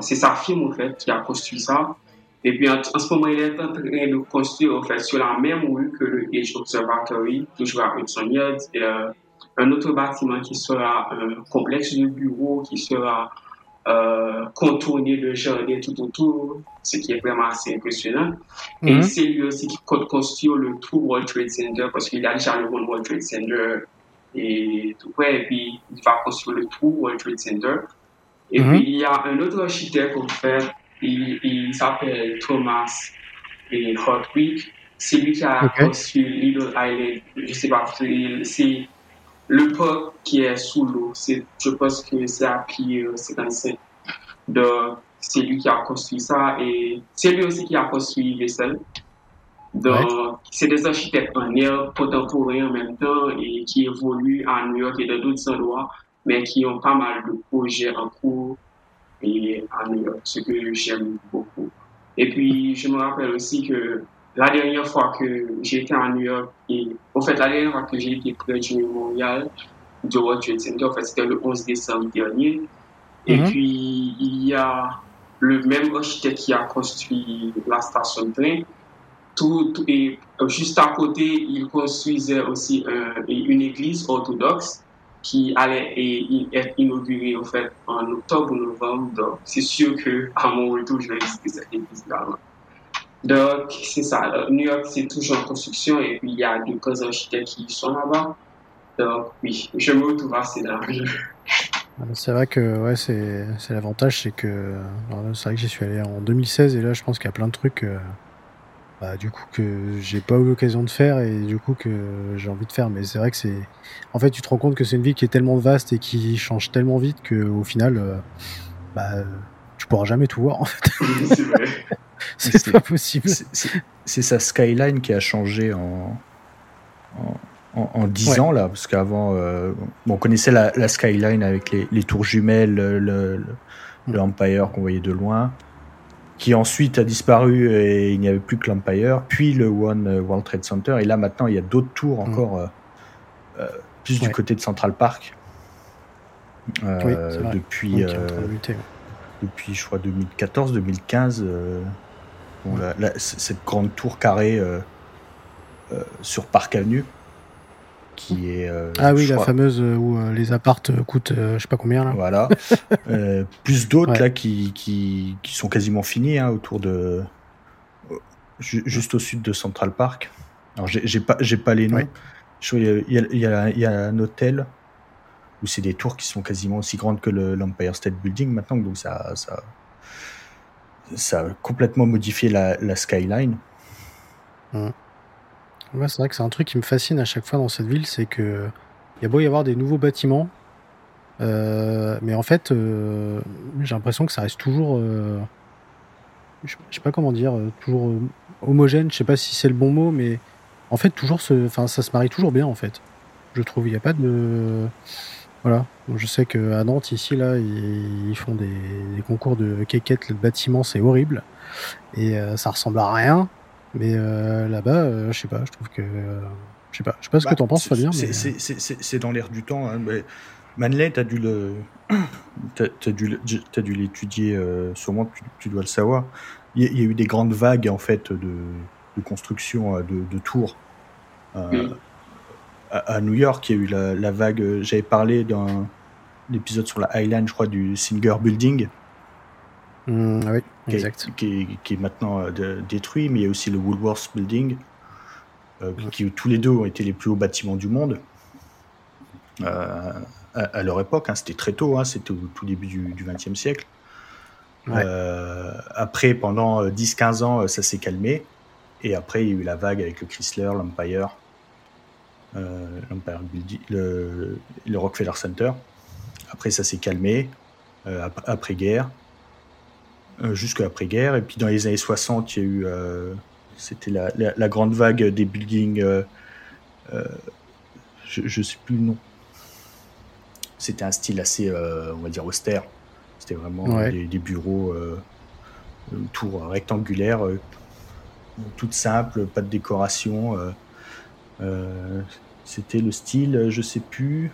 sa firme, en fait, qui a construit ça. Et puis, en, ce moment, il est en train de construire, en fait, sur la même rue que le Age Observatory, toujours à Hudson Yard. Euh, un autre bâtiment qui sera un complexe de bureaux, qui sera euh, contourner le jardin tout autour, ce qui est vraiment assez impressionnant. Et mhm. c'est lui aussi qui compte construire le tout World Trade Center parce qu'il a déjà le World Trade Center et tout ouais, et puis il va construire le tout World Trade Center. Et mhm. puis il y a un autre architecte pour faire, il, il s'appelle Thomas Hotwick. C'est lui qui a construit Little Island. Je sais pas, c'est le port qui est sous l'eau, je pense que c'est à pied 55. Donc, c'est lui qui a construit ça et c'est lui aussi qui a construit Vessel. Donc, c'est des architectes en air contemporains en même temps et qui évoluent à New York et dans d'autres endroits, mais qui ont pas mal de projets en cours et à New York, ce que j'aime beaucoup. Et puis, je me rappelle aussi que la dernière fois que été à New York, et en fait, la dernière fois que j'ai été près du mémorial du World Trade Center, en fait, c'était le 11 décembre dernier. Et mhm. puis, il y a le même architecte qui a construit la station de train, tout, et juste à côté, il construisait aussi une église orthodoxe qui allait être inaugurée en fait en octobre ou novembre. Donc, c'est sûr que à mon retour, je vais visiter cette église-là. Donc, c'est ça. New York, c'est toujours en construction et puis il y a quelques architectes qui sont là-bas. Donc, oui, je me retrouve assez dans C'est vrai que ouais, c'est l'avantage, c'est que c'est vrai que j'y suis allé en 2016 et là, je pense qu'il y a plein de trucs. Euh, bah, du coup que j'ai pas eu l'occasion de faire et du coup que j'ai envie de faire. Mais c'est vrai que c'est, en fait, tu te rends compte que c'est une ville qui est tellement vaste et qui change tellement vite que au final, euh, bah, tu pourras jamais tout voir en fait. *laughs* c'est pas possible. C'est sa skyline qui a changé en en, en 10 ans là, parce qu'avant, euh, on connaissait la, skyline avec les, les tours jumelles, le, le, le mm. Empire qu'on voyait de loin qui ensuite a disparu et il n'y avait plus que l'Empire, puis le One World Trade Center, et là maintenant il y a d'autres tours mm. encore, euh, euh, plus du côté de Central Park. depuis, depuis je crois 2014-2015, cette grande tour carrée sur Park Avenue qui est. Euh, ah oui, la fameuse euh, où euh, les appartes coûtent je sais pas combien là. Voilà. *laughs* plus d'autres là qui, qui, qui, sont quasiment finis hein, autour de. juste au sud de Central Park. Alors j'ai pas, pas les noms. Il y, a, y, a, y, a, un hôtel où c'est des tours qui sont quasiment aussi grandes que l'Empire State Building maintenant, donc ça, ça, ça a complètement modifié la, la skyline. Hum c'est vrai que c'est un truc qui me fascine à chaque fois dans cette ville, c'est que il y a beau y avoir des nouveaux bâtiments, euh, mais en fait, euh, j'ai l'impression que ça reste toujours, euh, je, sais pas comment dire, toujours homogène. Je sais pas si c'est le bon mot, mais en fait, toujours, enfin, ça se marie toujours bien en fait. Je trouve, il n'y a pas de, voilà. Je sais qu'à Nantes ici là, ils, font des, concours de quéquettes de bâtiments, c'est horrible et ça ressemble à rien. Mais euh, là-bas, euh, je sais pas, je trouve que. je sais pas, je sais pas ce que bah, t'en penses, Fabien. C'est dans l'air du temps. Hein, mais Manley, t'as dû le. *coughs* T'as dû, as dû l'étudier, euh, sûrement, tu, dois le savoir. Il y, a eu des grandes vagues, en fait, de, de construction de, tours. À, New York, il y a eu la, la vague. J'avais parlé d'un épisode sur la Highline, je crois, du Singer Building. Mmh, oui, qui exact. Est, qui, est, maintenant euh, détruit, mais il y a aussi le Woolworth Building, euh, qui tous les deux ont été les plus hauts bâtiments du monde. Euh, à, leur époque, hein, c'était très tôt, hein, c'était au tout début du XXe siècle. après, pendant 10-15 ans, ça s'est calmé. Et après, il y a eu la vague avec le Chrysler, l'Empire, l'Empire le, le, Rockefeller Center. Après, ça s'est calmé, après-guerre. Euh, jusqu'à l'après-guerre. Et puis dans les années 60, il y a eu. Euh, c'était la, la, grande vague des buildings. Euh, je ne sais plus le nom. C'était un style assez, on va dire, austère. C'était vraiment des, des, bureaux, tours rectangulaires, toutes simples, pas de décoration. C'était le style, je sais plus,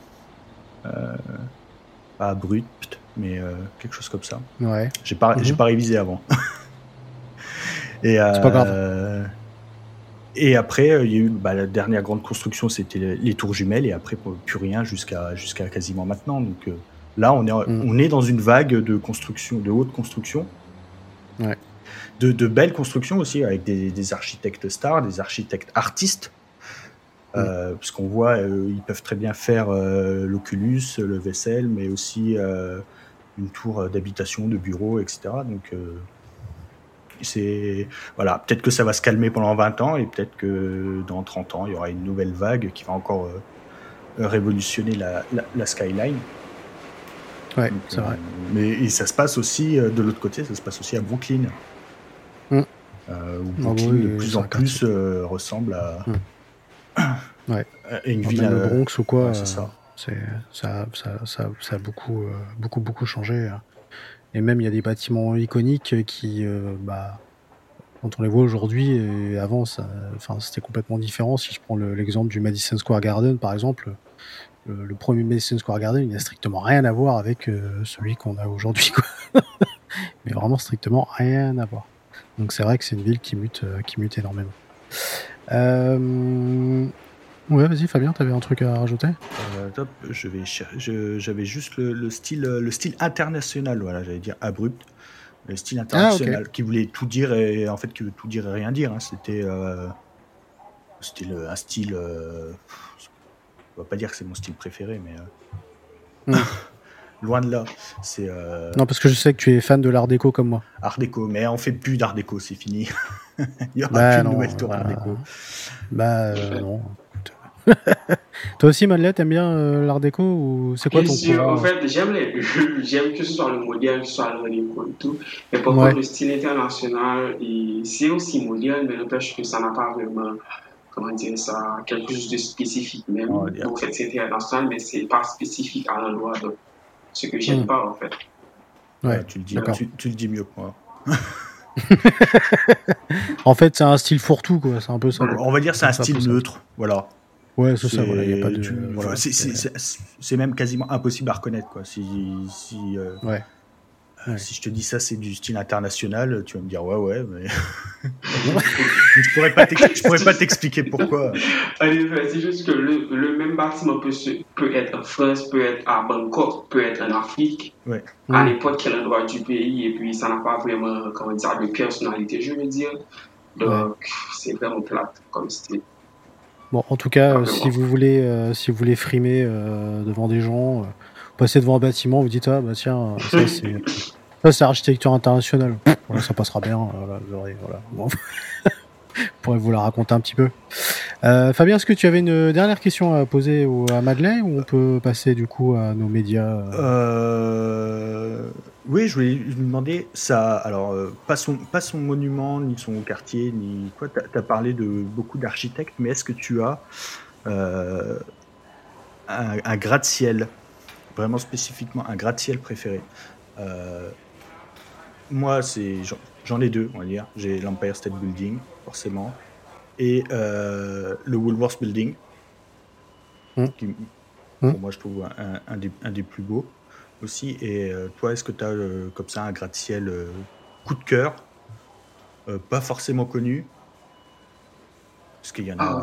pas brut, mais euh, quelque chose comme ça. Ouais. J'ai pas, j'ai mhm. pas révisé avant. *laughs* et, C'est pas grave. Euh, et après, euh, il y a eu bah, la dernière grande construction, c'était les tours jumelles, et après plus rien jusqu'à jusqu'à quasiment maintenant. Donc là, on est mhm. on est dans une vague de construction, de haute construction. Ouais. De, de, belles constructions aussi, avec des, des, architectes stars, des architectes artistes. Euh, parce qu'on voit, ils peuvent très bien faire l'Oculus, le Vessel, mais aussi une tour d'habitation, de bureau, etc. Donc, euh, c'est voilà, peut-être que ça va se calmer pendant 20 ans et peut-être que dans 30 ans, il y aura une nouvelle vague qui va encore euh, révolutionner la, la, skyline. Ouais, c'est vrai. Euh, mais et ça se passe aussi de l'autre côté, ça se passe aussi à Brooklyn. Mmh. où ah Brooklyn de plus en plus ressemble à, mmh. Ouais. une ville. Le Bronx ou quoi. c'est ça ça, ça, ça, ça, a beaucoup, euh, beaucoup, beaucoup changé. Hein. Et même, il y a des bâtiments iconiques qui, euh, bah, quand on les voit aujourd'hui, et avant, enfin, c'était complètement différent. Si je prends l'exemple du Madison Square Garden, par exemple, le, premier Madison Square Garden, il n'a strictement rien à voir avec euh, celui qu'on a aujourd'hui. *laughs* mais vraiment strictement rien à voir. Donc c'est vrai que c'est une ville qui mute, qui mute énormément. Ouais, vas-y Fabien, t'avais un truc à rajouter top, je vais j'avais juste le, style le style international, voilà, j'allais dire abrupt, le style ah, international qui voulait tout dire et en fait qui veut tout dire et rien dire. Hein. C'était c'était un style. Euh, on va pas dire que c'est mon style préféré, mais. Euh, hmm. *laughs* loin de là. C'est. Euh, non, parce que je sais que tu es fan de l'art déco comme moi. Art déco, mais on fait plus d'art déco, c'est fini. *laughs* Il n'y aura bah, plus de nouvelle tour d'art déco. Bah non. *laughs* Toi aussi, Madeleine, t'aimes bien l'art déco ou c'est quoi ton sûr, En fait, j'aime *laughs* j'aime que ce soit le moderne, que ce soit l'art déco et tout. Mais par contre, le style international, c'est aussi moderne, mais n'empêche que ça n'a pas vraiment comment dire ça, quelque chose de spécifique même. donc, en fait, c'est international, mais c'est pas spécifique à l'endroit. de ce que j'aime hmm. pas, en fait. Ouais, tu le dis, tu, le dis mieux que moi. *laughs* en fait, c'est un style fourre-tout, quoi. C'est un peu ça. On va dire c'est un style neutre, voilà. Ouais, c'est ça. Voilà, y a pas de... c'est même quasiment impossible à reconnaître, quoi. Si, si euh, ouais. Si je te dis ça, c'est du style international, tu vas me dire ouais, ouais, mais. *laughs* *laughs* je pourrais pas pourrais pas t'expliquer pourquoi. Allez, c'est juste que le, même bâtiment peut, peut être en France, peut être à Bangkok, peut être en Afrique, ouais. à n'importe quel endroit du pays, et puis ça n'a pas vraiment, comment dire, de personnalité, je veux dire. Donc, c'est vraiment plat comme style. Bon, en tout cas, si vous voulez, euh, si vous voulez frimer euh, devant des gens, euh, passez devant un bâtiment, vous dites ah bah tiens, ça c'est *laughs* ça c'est architecture internationale. ça passera bien. Voilà, voilà. Bon. *laughs* pourrais vous la raconter un petit peu. Euh, Fabien, est-ce que tu avais une dernière question à poser à Madeleine ou on peut passer du coup à nos médias euh... Oui, je voulais lui demander ça. Alors, euh, pas, son, pas son monument, ni son quartier, ni quoi. Tu as, parlé de beaucoup d'architectes, mais est-ce que tu as euh, un, un gratte-ciel vraiment spécifiquement un gratte-ciel préféré? Euh, moi, c'est j'en ai deux, on va dire. J'ai l'Empire State Building, forcément, et le Woolworth Building, mmh. qui, mmh. pour moi, je trouve un, des, plus beaux aussi. Et euh, toi, est-ce que tu as comme ça un gratte-ciel coup de cœur, pas forcément connu? Parce qu'il y en a. Ah,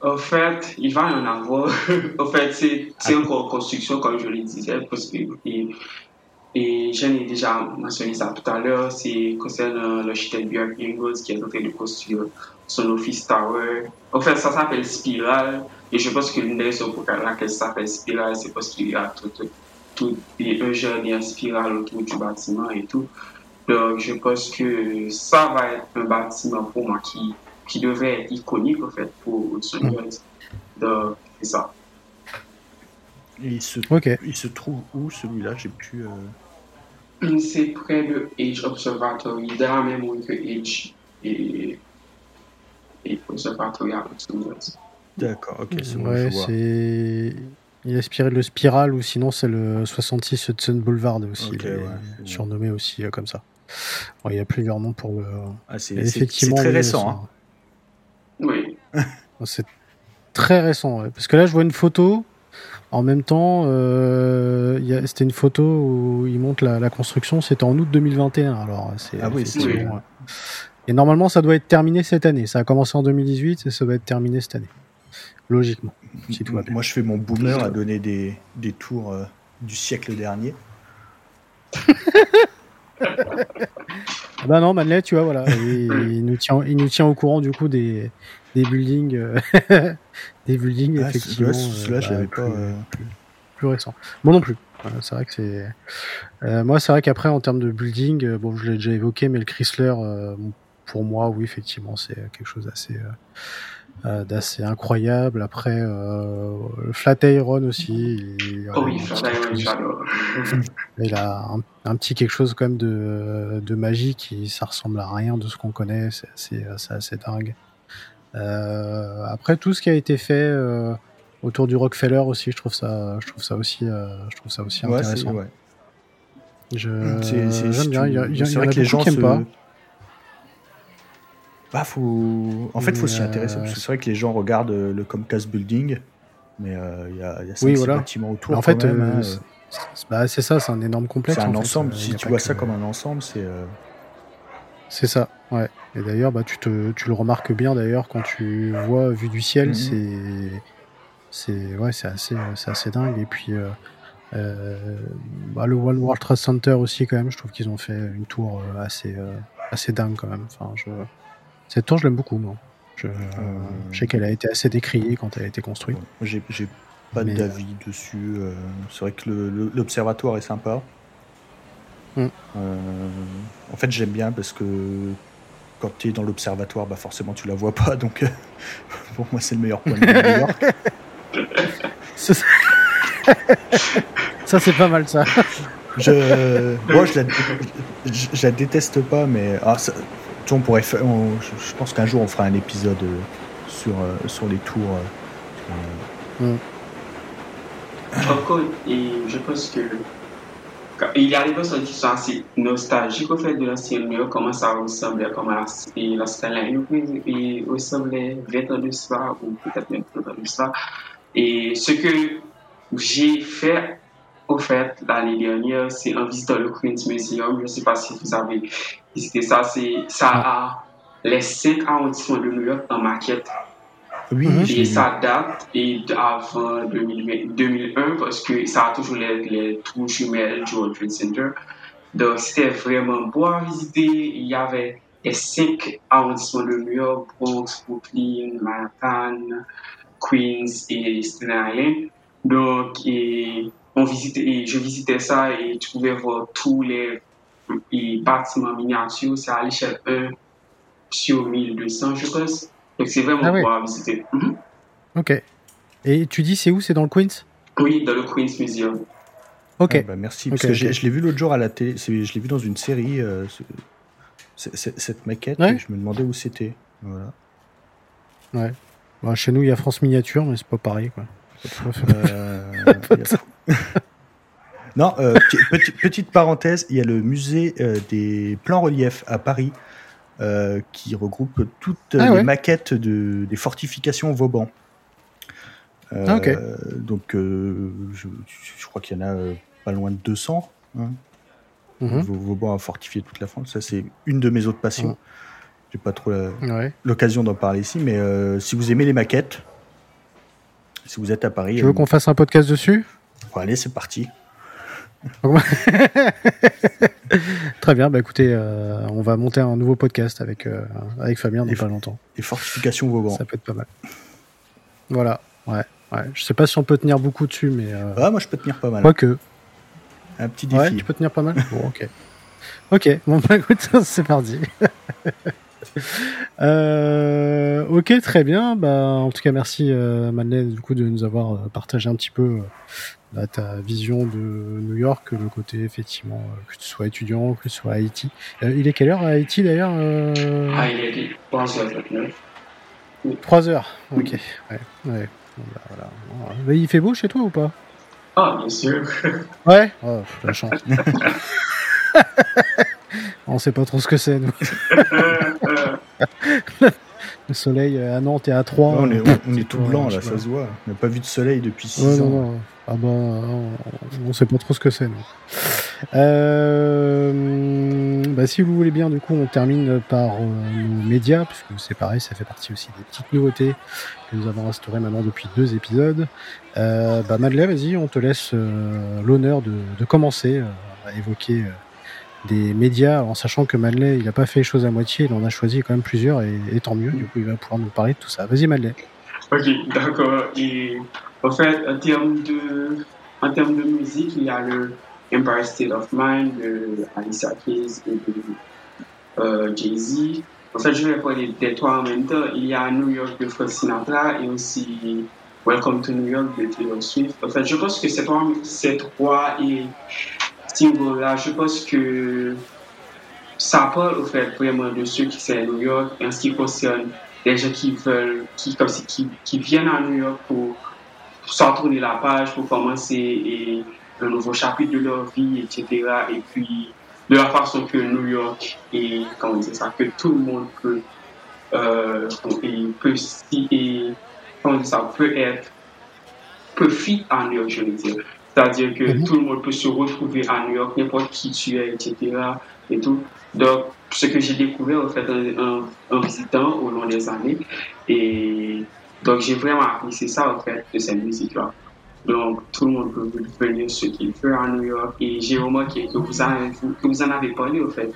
en fait, il va y en avoir. en *laughs* fait, c'est encore en construction, comme je le disais, parce que, et, et j'en ai déjà mentionné ça tout à l'heure, c'est concernant l'architecte Björk Ingels qui est en train de construire son office tower. En fait, ça s'appelle Spiral, et je pense que l'une des raisons pour laquelle ça s'appelle Spiral, c'est parce qu'il y a tout, tout, un jardin spiral autour du bâtiment et tout. Donc, je pense que ça va être un bâtiment pour moi qui qui devrait être iconique en fait pour Hudson mm. Donc, c'est ça. il se, il se trouve où celui-là? J'ai pu. Euh... C'est près de Age Observatory, dans la même rue que Age et, et Observatory à Hudson D'accord, ok, c'est bon. Ouais, c'est. Il est inspiré de le Spiral ou sinon c'est le 66 Hudson Boulevard aussi, surnommé aussi euh, comme ça. il y a plusieurs noms pour le. Ah, c'est très récent. Hein. Oui. *laughs* c'est très récent, parce que là, je vois une photo. En même temps, euh, c'était une photo où il montre la, construction. C'était en août 2021. Alors, c'est ah oui, Et normalement, ça doit être terminé cette année. Ça a commencé en 2018 et ça doit être terminé cette année. Logiquement. Moi, je fais mon boomer à donner des, des tours euh, du siècle dernier. *laughs* Ah bah non, Manlet, tu vois, voilà, il, nous tient, il nous tient au courant du coup des, des buildings, euh, *laughs* des buildings ah, effectivement. Celui-là, je euh, bah, pas. Euh, plus, récent. Moi non plus. c'est vrai que c'est. moi, c'est vrai qu'après, en termes de building, bon, je l'ai déjà évoqué, mais le Chrysler, pour moi, oui, effectivement, c'est quelque chose d'assez euh, d'assez incroyable. Après, euh, Flat Iron aussi. Il, oh oui, Flat Iron, *laughs* Il a un, petit quelque chose quand même de, de magie qui ça ressemble à rien de ce qu'on connaît. C'est assez, assez, dingue. Euh, après, tout ce qui a été fait euh, autour du Rockefeller aussi, je trouve ça, je trouve ça aussi, euh, je trouve ça aussi intéressant. Ouais, Je, j'aime bien. Il y, a, il y, a, que les gens qui aiment pas. Bah, faut... En fait, il faut s'y intéresser. Parce que c'est vrai que les gens regardent euh, le Comcast Building, mais euh, il y a, y a oui, voilà. bâtiments autour. En fait, euh, Bah, c'est ça, c'est un énorme complexe. C'est un en fait. ensemble. Euh, y Si tu vois que- ça comme un ensemble, c'est. euh, C'est ça, ouais. Et d'ailleurs, bah, tu, te, tu le remarques bien d'ailleurs quand tu vois vue du ciel, Mhm. c'est c'est ouais, c'est assez, assez dingue. Et puis euh, euh, bah, le One World Trade Center aussi quand même, je trouve qu'ils ont fait une tour euh, assez euh, assez dingue quand même. Enfin, je... cette tour, je l'aime beaucoup moi. Je, je sais qu'elle a été assez décriée quand elle a été construite. J'ai pas d'avis dessus. euh, c'est vrai que l'observatoire est sympa. Mm. Euh, en fait, j'aime bien parce que quand tu es dans l'observatoire, bah forcément tu la vois pas. Donc, euh, *laughs* pour moi, c'est le meilleur point de New York. *laughs* *laughs* Ça, c'est pas mal ça. Je, moi, je la, je, je la déteste pas, mais ah, ça- on pourrait faire. je, pense qu'un jour, on fera un épisode euh, sur, euh, sur les tours. euh, euh, et je pense que il y a des personnes qui sont assez nostalgiques au fait de New York, comment ça ressemblait, comment la, et la skyline et ressemblait 20 ans de cela, ou peut-être même 30 ans de cela. Et ce que j'ai fait, au fait, l'année dernière, c'est en visitant le Queen's Museum. Je ne sais pas si vous avez visité ça. C'est, ça a les cinq arrondissements de New York en maquette. Oui, Et ça date et avant 2020 2001 parce que ça a toujours les, les tours jumelles du World Trade Center. Donc c'était vraiment beau à visiter. Il y avait les cinq arrondissements de New York, Bronx, Brooklyn, Manhattan, Queens et Staten Island. Donc et on visitait, et je visitais ça et tu pouvais voir tous les, les bâtiments miniatures. C'est à l'échelle 1 sur 1200 je pense. Donc c'est vraiment Ah ouais. visiter. Mhm. Ok. Et tu dis c'est où? C'est dans le Queens? Oui, dans le Queen's Museum. Ok. Ah, bah, merci. Parce que je l'ai vu l'autre jour à la télé. Je l'ai vu dans une série. euh, ce- cette maquette. Ouais. et je me demandais où c'était. Voilà. Bah, chez nous, il y a France Miniature, mais c'est pas pareil. Quoi. Euh, *laughs* y a- *laughs* non, euh, petit- petit- petite parenthèse, il y a le musée euh, des plans reliefs à Paris euh, qui regroupe toutes Ah les ouais. maquettes de, des fortifications Vauban. Ah, ok. Donc, je, je crois qu'il y en a pas loin de 200. hein. Mhm. Vau- Vauban a fortifié toute la France. Ça, c'est une de mes autres passions. Mhm. J'ai pas trop Ouais. l'occasion d'en parler ici, mais euh, si vous aimez les maquettes, si vous êtes à Paris, Tu veux euh, qu'on fasse un podcast dessus? Bon, allez, c'est parti. *laughs* Très bien, bah écoutez, euh, on va monter un nouveau podcast avec, euh, avec Fabien dans Et- pas longtemps. Les fortifications Vauban. Ça peut être pas mal. Voilà, ouais, ouais. Je sais pas si on peut tenir beaucoup dessus, mais euh, Ah, moi, je peux tenir pas mal. quoique. Un petit défi. Ouais, tu peux tenir pas mal Bon, ok. Ok, bon, bah écoute, *laughs* c'est parti. *laughs* Euh, ok, très bien. Bah, en tout cas, merci Madeleine du coup de nous avoir partagé un petit peu bah, ta vision de New York, le côté effectivement euh, que tu sois étudiant, que tu sois à Haïti. Euh, il est quelle heure à Haïti d'ailleurs euh... Ah, il est 3h29. 3 heures. Ok. Ouais. ouais. Bon, bah, voilà. Mais il fait beau chez toi ou pas? Ah, bien sûr. *laughs* Ouais? Oh, la chance. *laughs* On sait pas trop ce que c'est, nous. *laughs* Le soleil euh, à Nantes et à 3. on est, on, est tout Ouais, blanc, là, ça se voit. On n'a pas vu de soleil depuis 6 Ouais, ans. non, non. Ah ben, on, on sait pas trop ce que c'est. Euh, bah, si vous voulez bien, du coup, on termine par euh, nos médias, puisque c'est pareil, ça fait partie aussi des petites nouveautés que nous avons instaurées maintenant depuis deux épisodes. Euh, bah, Madeleine, vas-y, on te laisse l'honneur de, commencer à évoquer des médias, en sachant que Madeleine, il n'a pas fait les choses à moitié, il en a choisi quand même plusieurs, et, et tant mieux, du coup, il va pouvoir nous parler de tout ça. Vas-y, Madeleine. Ok, d'accord. Et en fait, en termes de, en termes de musique, il y a le Empire State of Mind de Alicia Keys et de euh, Jay-Z. En fait, je vais parler des trois en même temps. Il y a New York de Frank Sinatra et aussi Welcome to New York de Taylor Swift. En fait, je pense que ces trois, ces trois et singles-là, je pense que ça parle au vraiment de ceux qui sont à New York en ce qui concerne des gens qui veulent, qui, comme si, qui, qui viennent à New York pour, s'en tourner la page, pour commencer et, un nouveau chapitre de leur vie, etc. Et puis, de la façon que New York et, comment dire ça, que tout le monde peut, euh, et peut, si, et, comment dire ça, peut être, peut fit en New York, je veux dire. C'est-à-dire que mhm. tout le monde peut se retrouver à New York, n'importe qui tu es, etc. Et tout. Donc, ce que j'ai découvert en fait en, visitant au long des années. Et donc, j'ai vraiment apprécié ça en fait de cette musique-là. Donc, tout le monde peut venir ce qu'il veut à New York. Et j'ai remarqué que vous, avez, que vous en avez parlé en fait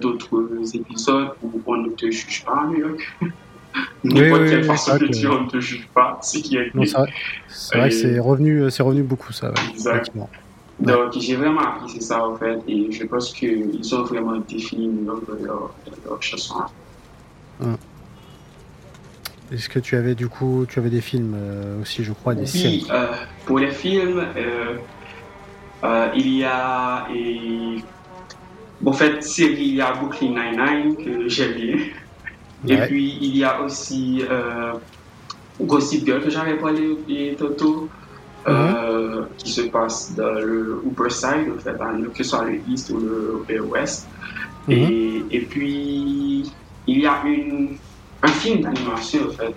d'autres épisodes où on ne te juge pas à New York. *laughs* N'importe oui, quelle façon de dire, on ne te juge pas, ce qui est C'est vrai, que c'est revenu, c'est revenu beaucoup ça. Exactement. Donc j'ai vraiment apprécié ça en fait et je pense qu'ils ont vraiment défini leur, leur, leur chanson. Hum. Est-ce que tu avais du coup, tu avais des films euh, aussi, je crois, des oui, euh, pour les films, euh, euh il y a et en fait série, il y a Brooklyn Nine-Nine que j'aime bien. Et puis, il y a aussi Gossip Girl que j'avais parlé tantôt, euh, mhm. qui se passe dans le Upper Side, en fait, que ce soit le East ou le, West. Mhm. et, et, puis, il y a une, un film d'animation, en fait.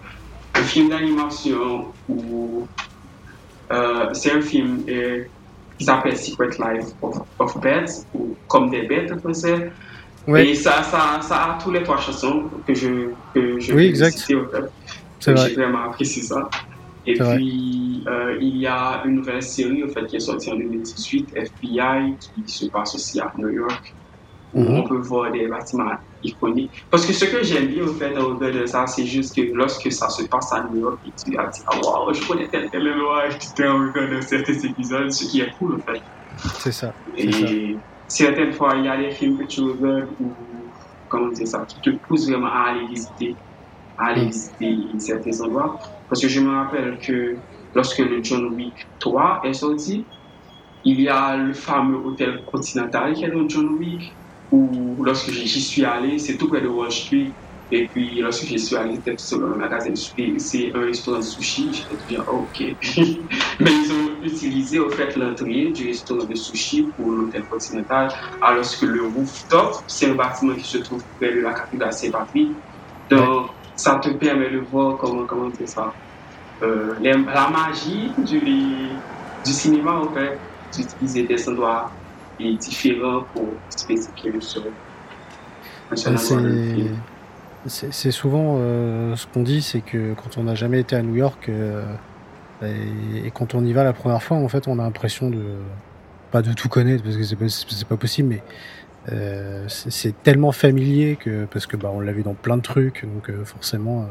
Un film d'animation où euh, c'est un film euh, qui s'appelle Secret Life of, of Beds, ou Comme des bêtes en français. Et ça, ça, ça a tous les trois chansons que je, que je oui, exact. Citer, en fait. J'ai vraiment apprécié ça. Et puis, euh, il y a une nouvelle série en fait, qui est sortie en 2018, FBI, qui se passe aussi à New York, mhm. on peut voir des bâtiments iconiques. Parce que ce que j'aime bien en fait, au de ça, c'est juste que lorsque ça se passe à New York, et tu as dit, ah wow, je connais tel tel loi, tu t'es de certains épisodes, ce qui est cool en fait. C'est ça. Et ça certaines fois, il y a des films que tu regardes ou, comment dire ça, qui te poussent vraiment à aller visiter, à aller mm. visiter certains endroits. Parce que je me rappelle que lorsque le John Wick 3 est sorti, il y a le fameux hôtel Continental qui est dans John Wick, où lorsque j'y suis allé, c'est tout près de Wall Street. Et puis, lorsque je suis allé sur le magasin c'est un restaurant de sushi, j'étais bien, ok. *laughs* Mais ils ont utilisé, au fait, l'entrée du restaurant de sushi pour l'hôtel continental, alors que le rooftop, c'est un bâtiment qui se trouve près de la capitale Saint-Patrick. Donc, ça te permet de voir comment, comment c'est ça. Euh, la magie du, du cinéma, en fait, d'utiliser des endroits différents pour spécifier le son. C'est souvent euh, ce qu'on dit, c'est que quand on n'a jamais été à New York euh, et, quand on y va la première fois, en fait, on a l'impression de pas de tout connaître parce que c'est pas, pas possible, mais euh, c'est tellement familier que parce que bah on l'a vu dans plein de trucs, donc forcément,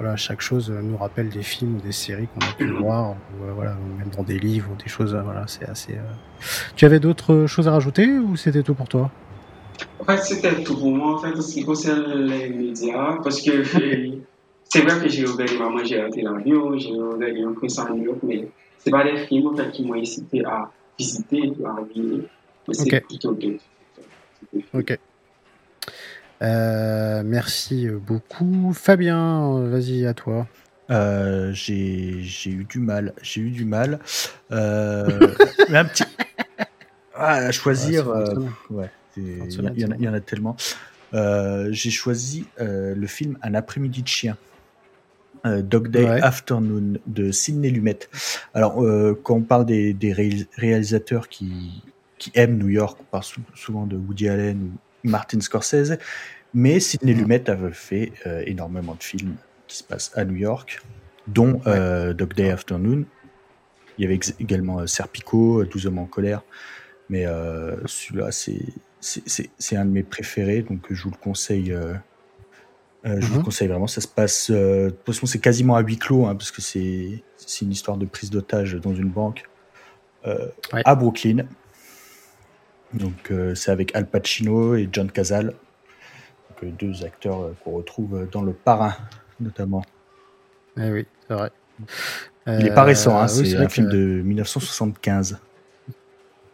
voilà, chaque chose nous rappelle des films ou des séries qu'on a pu *clears throat* voir, ou, voilà, même dans des livres ou des choses, voilà, c'est assez. Tu avais d'autres choses à rajouter ou c'était tout pour toi? En fait, c'était tout pour moi, en fait, en ce qui concerne les médias, parce que *laughs* c'est vrai que j'ai regardé Maman, j'ai raté l'avion, j'ai regardé Un prince en New York, mais c'est pas des films, en fait, qui m'ont incité à visiter, à regarder, mais c'est plutôt d'autres. Ok. Euh, merci beaucoup. Fabien, vas-y, à toi. Euh, j'ai eu du mal. J'ai eu du mal. Euh, *laughs* un petit. Ah, à choisir. ouais. Il y, en a tellement. J'ai choisi le film Un après-midi de chien. Euh, Dog Day Afternoon de Sidney Lumet. Alors, quand on parle des, réalisateurs qui, qui, aiment New York, on parle souvent de Woody Allen ou Martin Scorsese, mais Sidney Lumet avait fait énormément de films qui se passent à New York, dont Dog Day Afternoon. Il y avait également Serpico, 12 hommes en colère, mais celui-là, c'est un de mes préférés, donc je vous le conseille. Euh, euh, je vous le mhm. conseille vraiment. Ça se passe. Euh, de toute façon, c'est quasiment à huis clos, hein, parce que c'est une histoire de prise d'otage dans une banque à Brooklyn. Donc, c'est avec Al Pacino et John Cazale, donc, deux acteurs qu'on retrouve dans Le Parrain, notamment. Eh oui, c'est vrai. Il est pas récent, hein, c'est un film de 1975.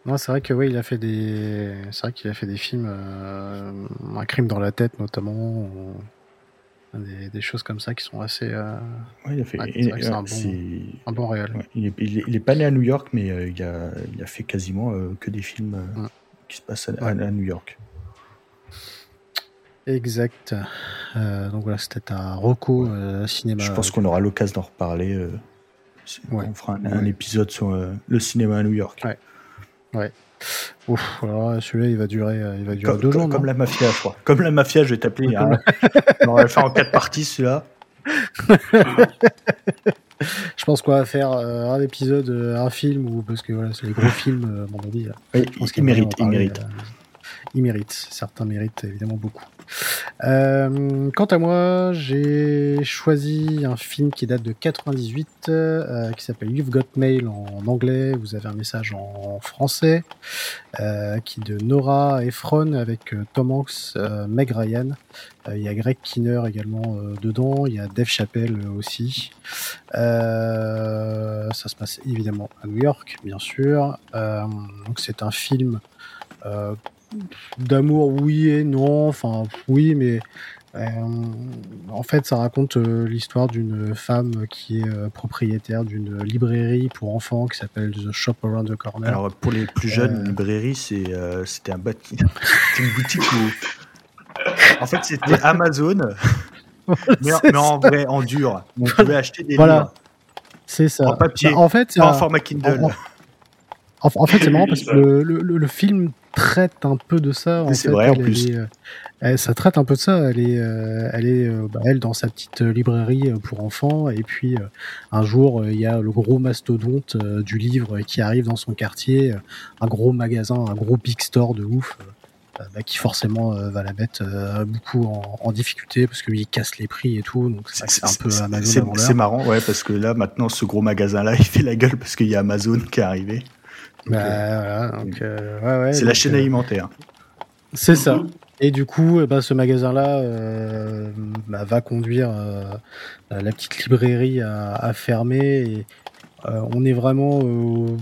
Non, c'est vrai que oui, il a fait des, c'est vrai qu'il a fait des films, euh, un crime dans la tête notamment, des, choses comme ça qui sont assez. Euh... il a fait. c'est un, bon, un bon réel. il, est, pas né à New York, mais euh, il, a, il, a, fait quasiment euh, que des films qui se passent à, New York. Exact. donc voilà, c'était un Rocco cinéma. Je pense qu'on aura l'occasion d'en reparler On fera un, épisode sur le cinéma à New York. Ouais. Ouais. Ouf, alors celui-là, il va durer, il va durer comme, deux jours. Comme la mafia, je crois. Comme la mafia, je vais t'appeler. Hein. on va le faire en quatre parties, celui-là. *laughs* je pense qu'on va faire euh, un épisode, euh, un film, ou parce que voilà, c'est les gros films, euh, à mon avis. Oui, je pense il mérite, il mérite il mérite. Certains méritent évidemment beaucoup. Euh, quant à moi, j'ai choisi un film qui date de 98, euh, qui s'appelle You've Got Mail en anglais. Vous avez un message en français, euh, qui est de Nora Ephron avec Tom Hanks, Meg Ryan. Il y a Greg Kinner également dedans. Il y a Dave Chappelle aussi. ça se passe évidemment à New York, bien sûr. donc c'est un film d'amour, oui et non. Enfin, oui, mais euh, en fait, ça raconte euh, l'histoire d'une femme qui est euh, propriétaire d'une librairie pour enfants qui s'appelle The Shop Around the Corner. Alors, pour les plus jeunes, librairie, c'est, c'était un bâtiment. *laughs* une boutique où. En fait, c'était Amazon. *laughs* mais, en, vrai, en dur. On pouvait acheter des voilà. livres. C'est ça. En papier. Bah, en fait, en format Kindle. En, fait, c'est marrant parce que *laughs* le, le, film traite un peu de ça. C'est vrai, en plus. Euh, ça traite un peu de ça. Elle est, euh, elle est, euh, bah, elle dans sa petite librairie pour enfants, et puis un jour il y a le gros mastodonte du livre qui arrive dans son quartier, un gros magasin, un gros big store de ouf. Bah, qui forcément va la mettre beaucoup en, en, difficulté parce qu'il casse les prix et tout. Donc c'est un peu Amazon. C'est marrant, ouais, parce que là maintenant ce gros magasin là *laughs* il fait la gueule parce qu'il y a Amazon qui est arrivé. Bah, euh, c'est la chaîne euh, alimentaire. C'est ça. Et du coup, eh ben, ce magasin-là euh, bah, va conduire la petite librairie à, fermer. Et, on est vraiment au,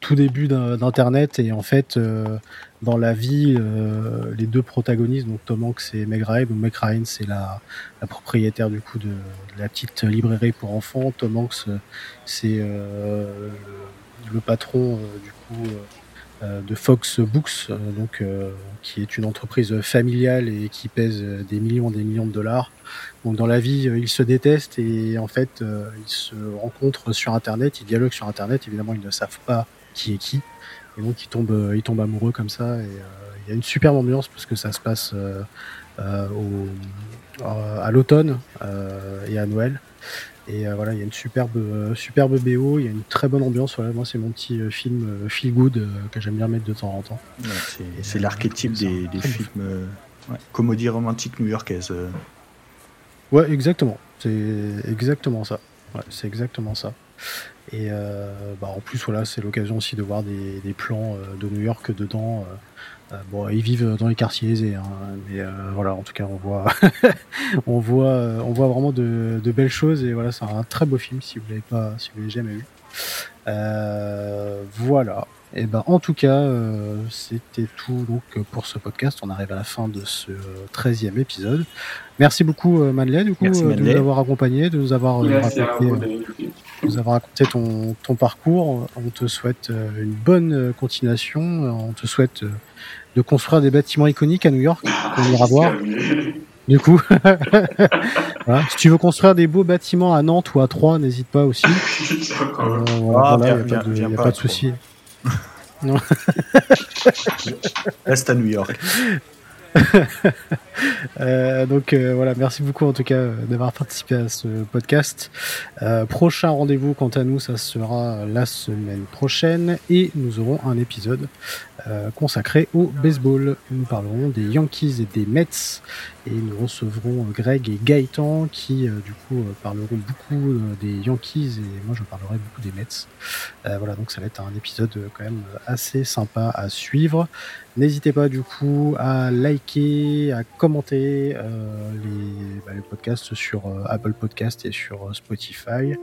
tout début d'Internet et en fait, dans la vie, les deux protagonistes, donc Tom Hanks et Meg Ryan, donc Meg Ryan c'est la, propriétaire du coup de, la petite librairie pour enfants. Tom Hanks c'est le patron du euh, euh, de Fox Books, euh, donc qui est une entreprise familiale et qui pèse des millions, des millions de dollars. Donc dans la vie, ils se détestent et en fait, ils se rencontrent sur Internet, ils dialoguent sur Internet. Évidemment, ils ne savent pas qui est qui, et donc ils tombent, ils tombent amoureux comme ça. Et il y a une superbe ambiance parce que ça se passe à l'automne et à Noël. Et euh, voilà, il y a une superbe, euh, superbe BO, il y a une très bonne ambiance. Voilà, moi, c'est mon petit euh, film feel good que j'aime bien mettre de temps en temps. c'est l'archétype des, films comédie romantique new-yorkaise. Ouais, exactement. C'est exactement ça. c'est exactement ça. Et bah, en plus, voilà, c'est l'occasion aussi de voir des, des plans de New York dedans. Euh, bon, ils vivent dans les quartiers aisés, hein, mais euh, voilà, en tout cas, on voit, *laughs* on voit, euh, on voit vraiment de, belles choses et voilà, c'est un très beau film si vous l'avez pas, si vous l'avez jamais vu. voilà. Et ben, en tout cas, c'était tout donc pour ce podcast. On arrive à la fin de ce 13e épisode. Merci beaucoup, Madeleine, du coup, de nous avoir accompagnés, de nous avoir raconté, nous avoir raconté ton, ton parcours. On te souhaite une bonne continuation. On te souhaite de construire des bâtiments iconiques à New York qu'on ira voir. Du coup, *laughs* si tu veux construire des beaux bâtiments à Nantes ou à Troyes, n'hésite pas aussi. *laughs* Euh, ah, il n'y a, pas de, souci. *laughs* Reste à New York. *laughs* Euh, donc euh, voilà, merci beaucoup en tout cas d'avoir participé à ce podcast. prochain rendez-vous quant à nous, ça sera la semaine prochaine et nous aurons un épisode euh, consacré au baseball. Nous parlerons des Yankees et des Mets et nous recevrons euh, Greg et Gaëtan qui euh, du coup parleront beaucoup des Yankees et moi je parlerai beaucoup des Mets. voilà donc ça va être un épisode quand même assez sympa à suivre. N'hésitez pas du coup à liker, à commenter les, bah, podcasts sur Apple Podcast et sur Spotify.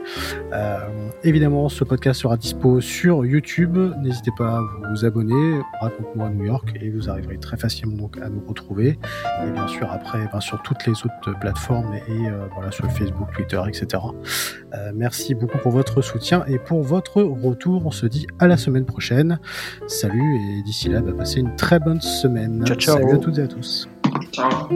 évidemment ce podcast sera dispo sur YouTube. N'hésitez pas à vous abonner raconte-moi New York et vous arriverez très facilement donc à nous retrouver. Et bien sûr après ben, sur toutes les autres plateformes et euh, voilà sur Facebook, Twitter, etc. Euh, merci beaucoup pour votre soutien et pour votre retour. On se dit à la semaine prochaine. Salut et d'ici là, bah, passez une très bonne semaine. Ciao, ciao. Salut à toutes et à tous. Ciao.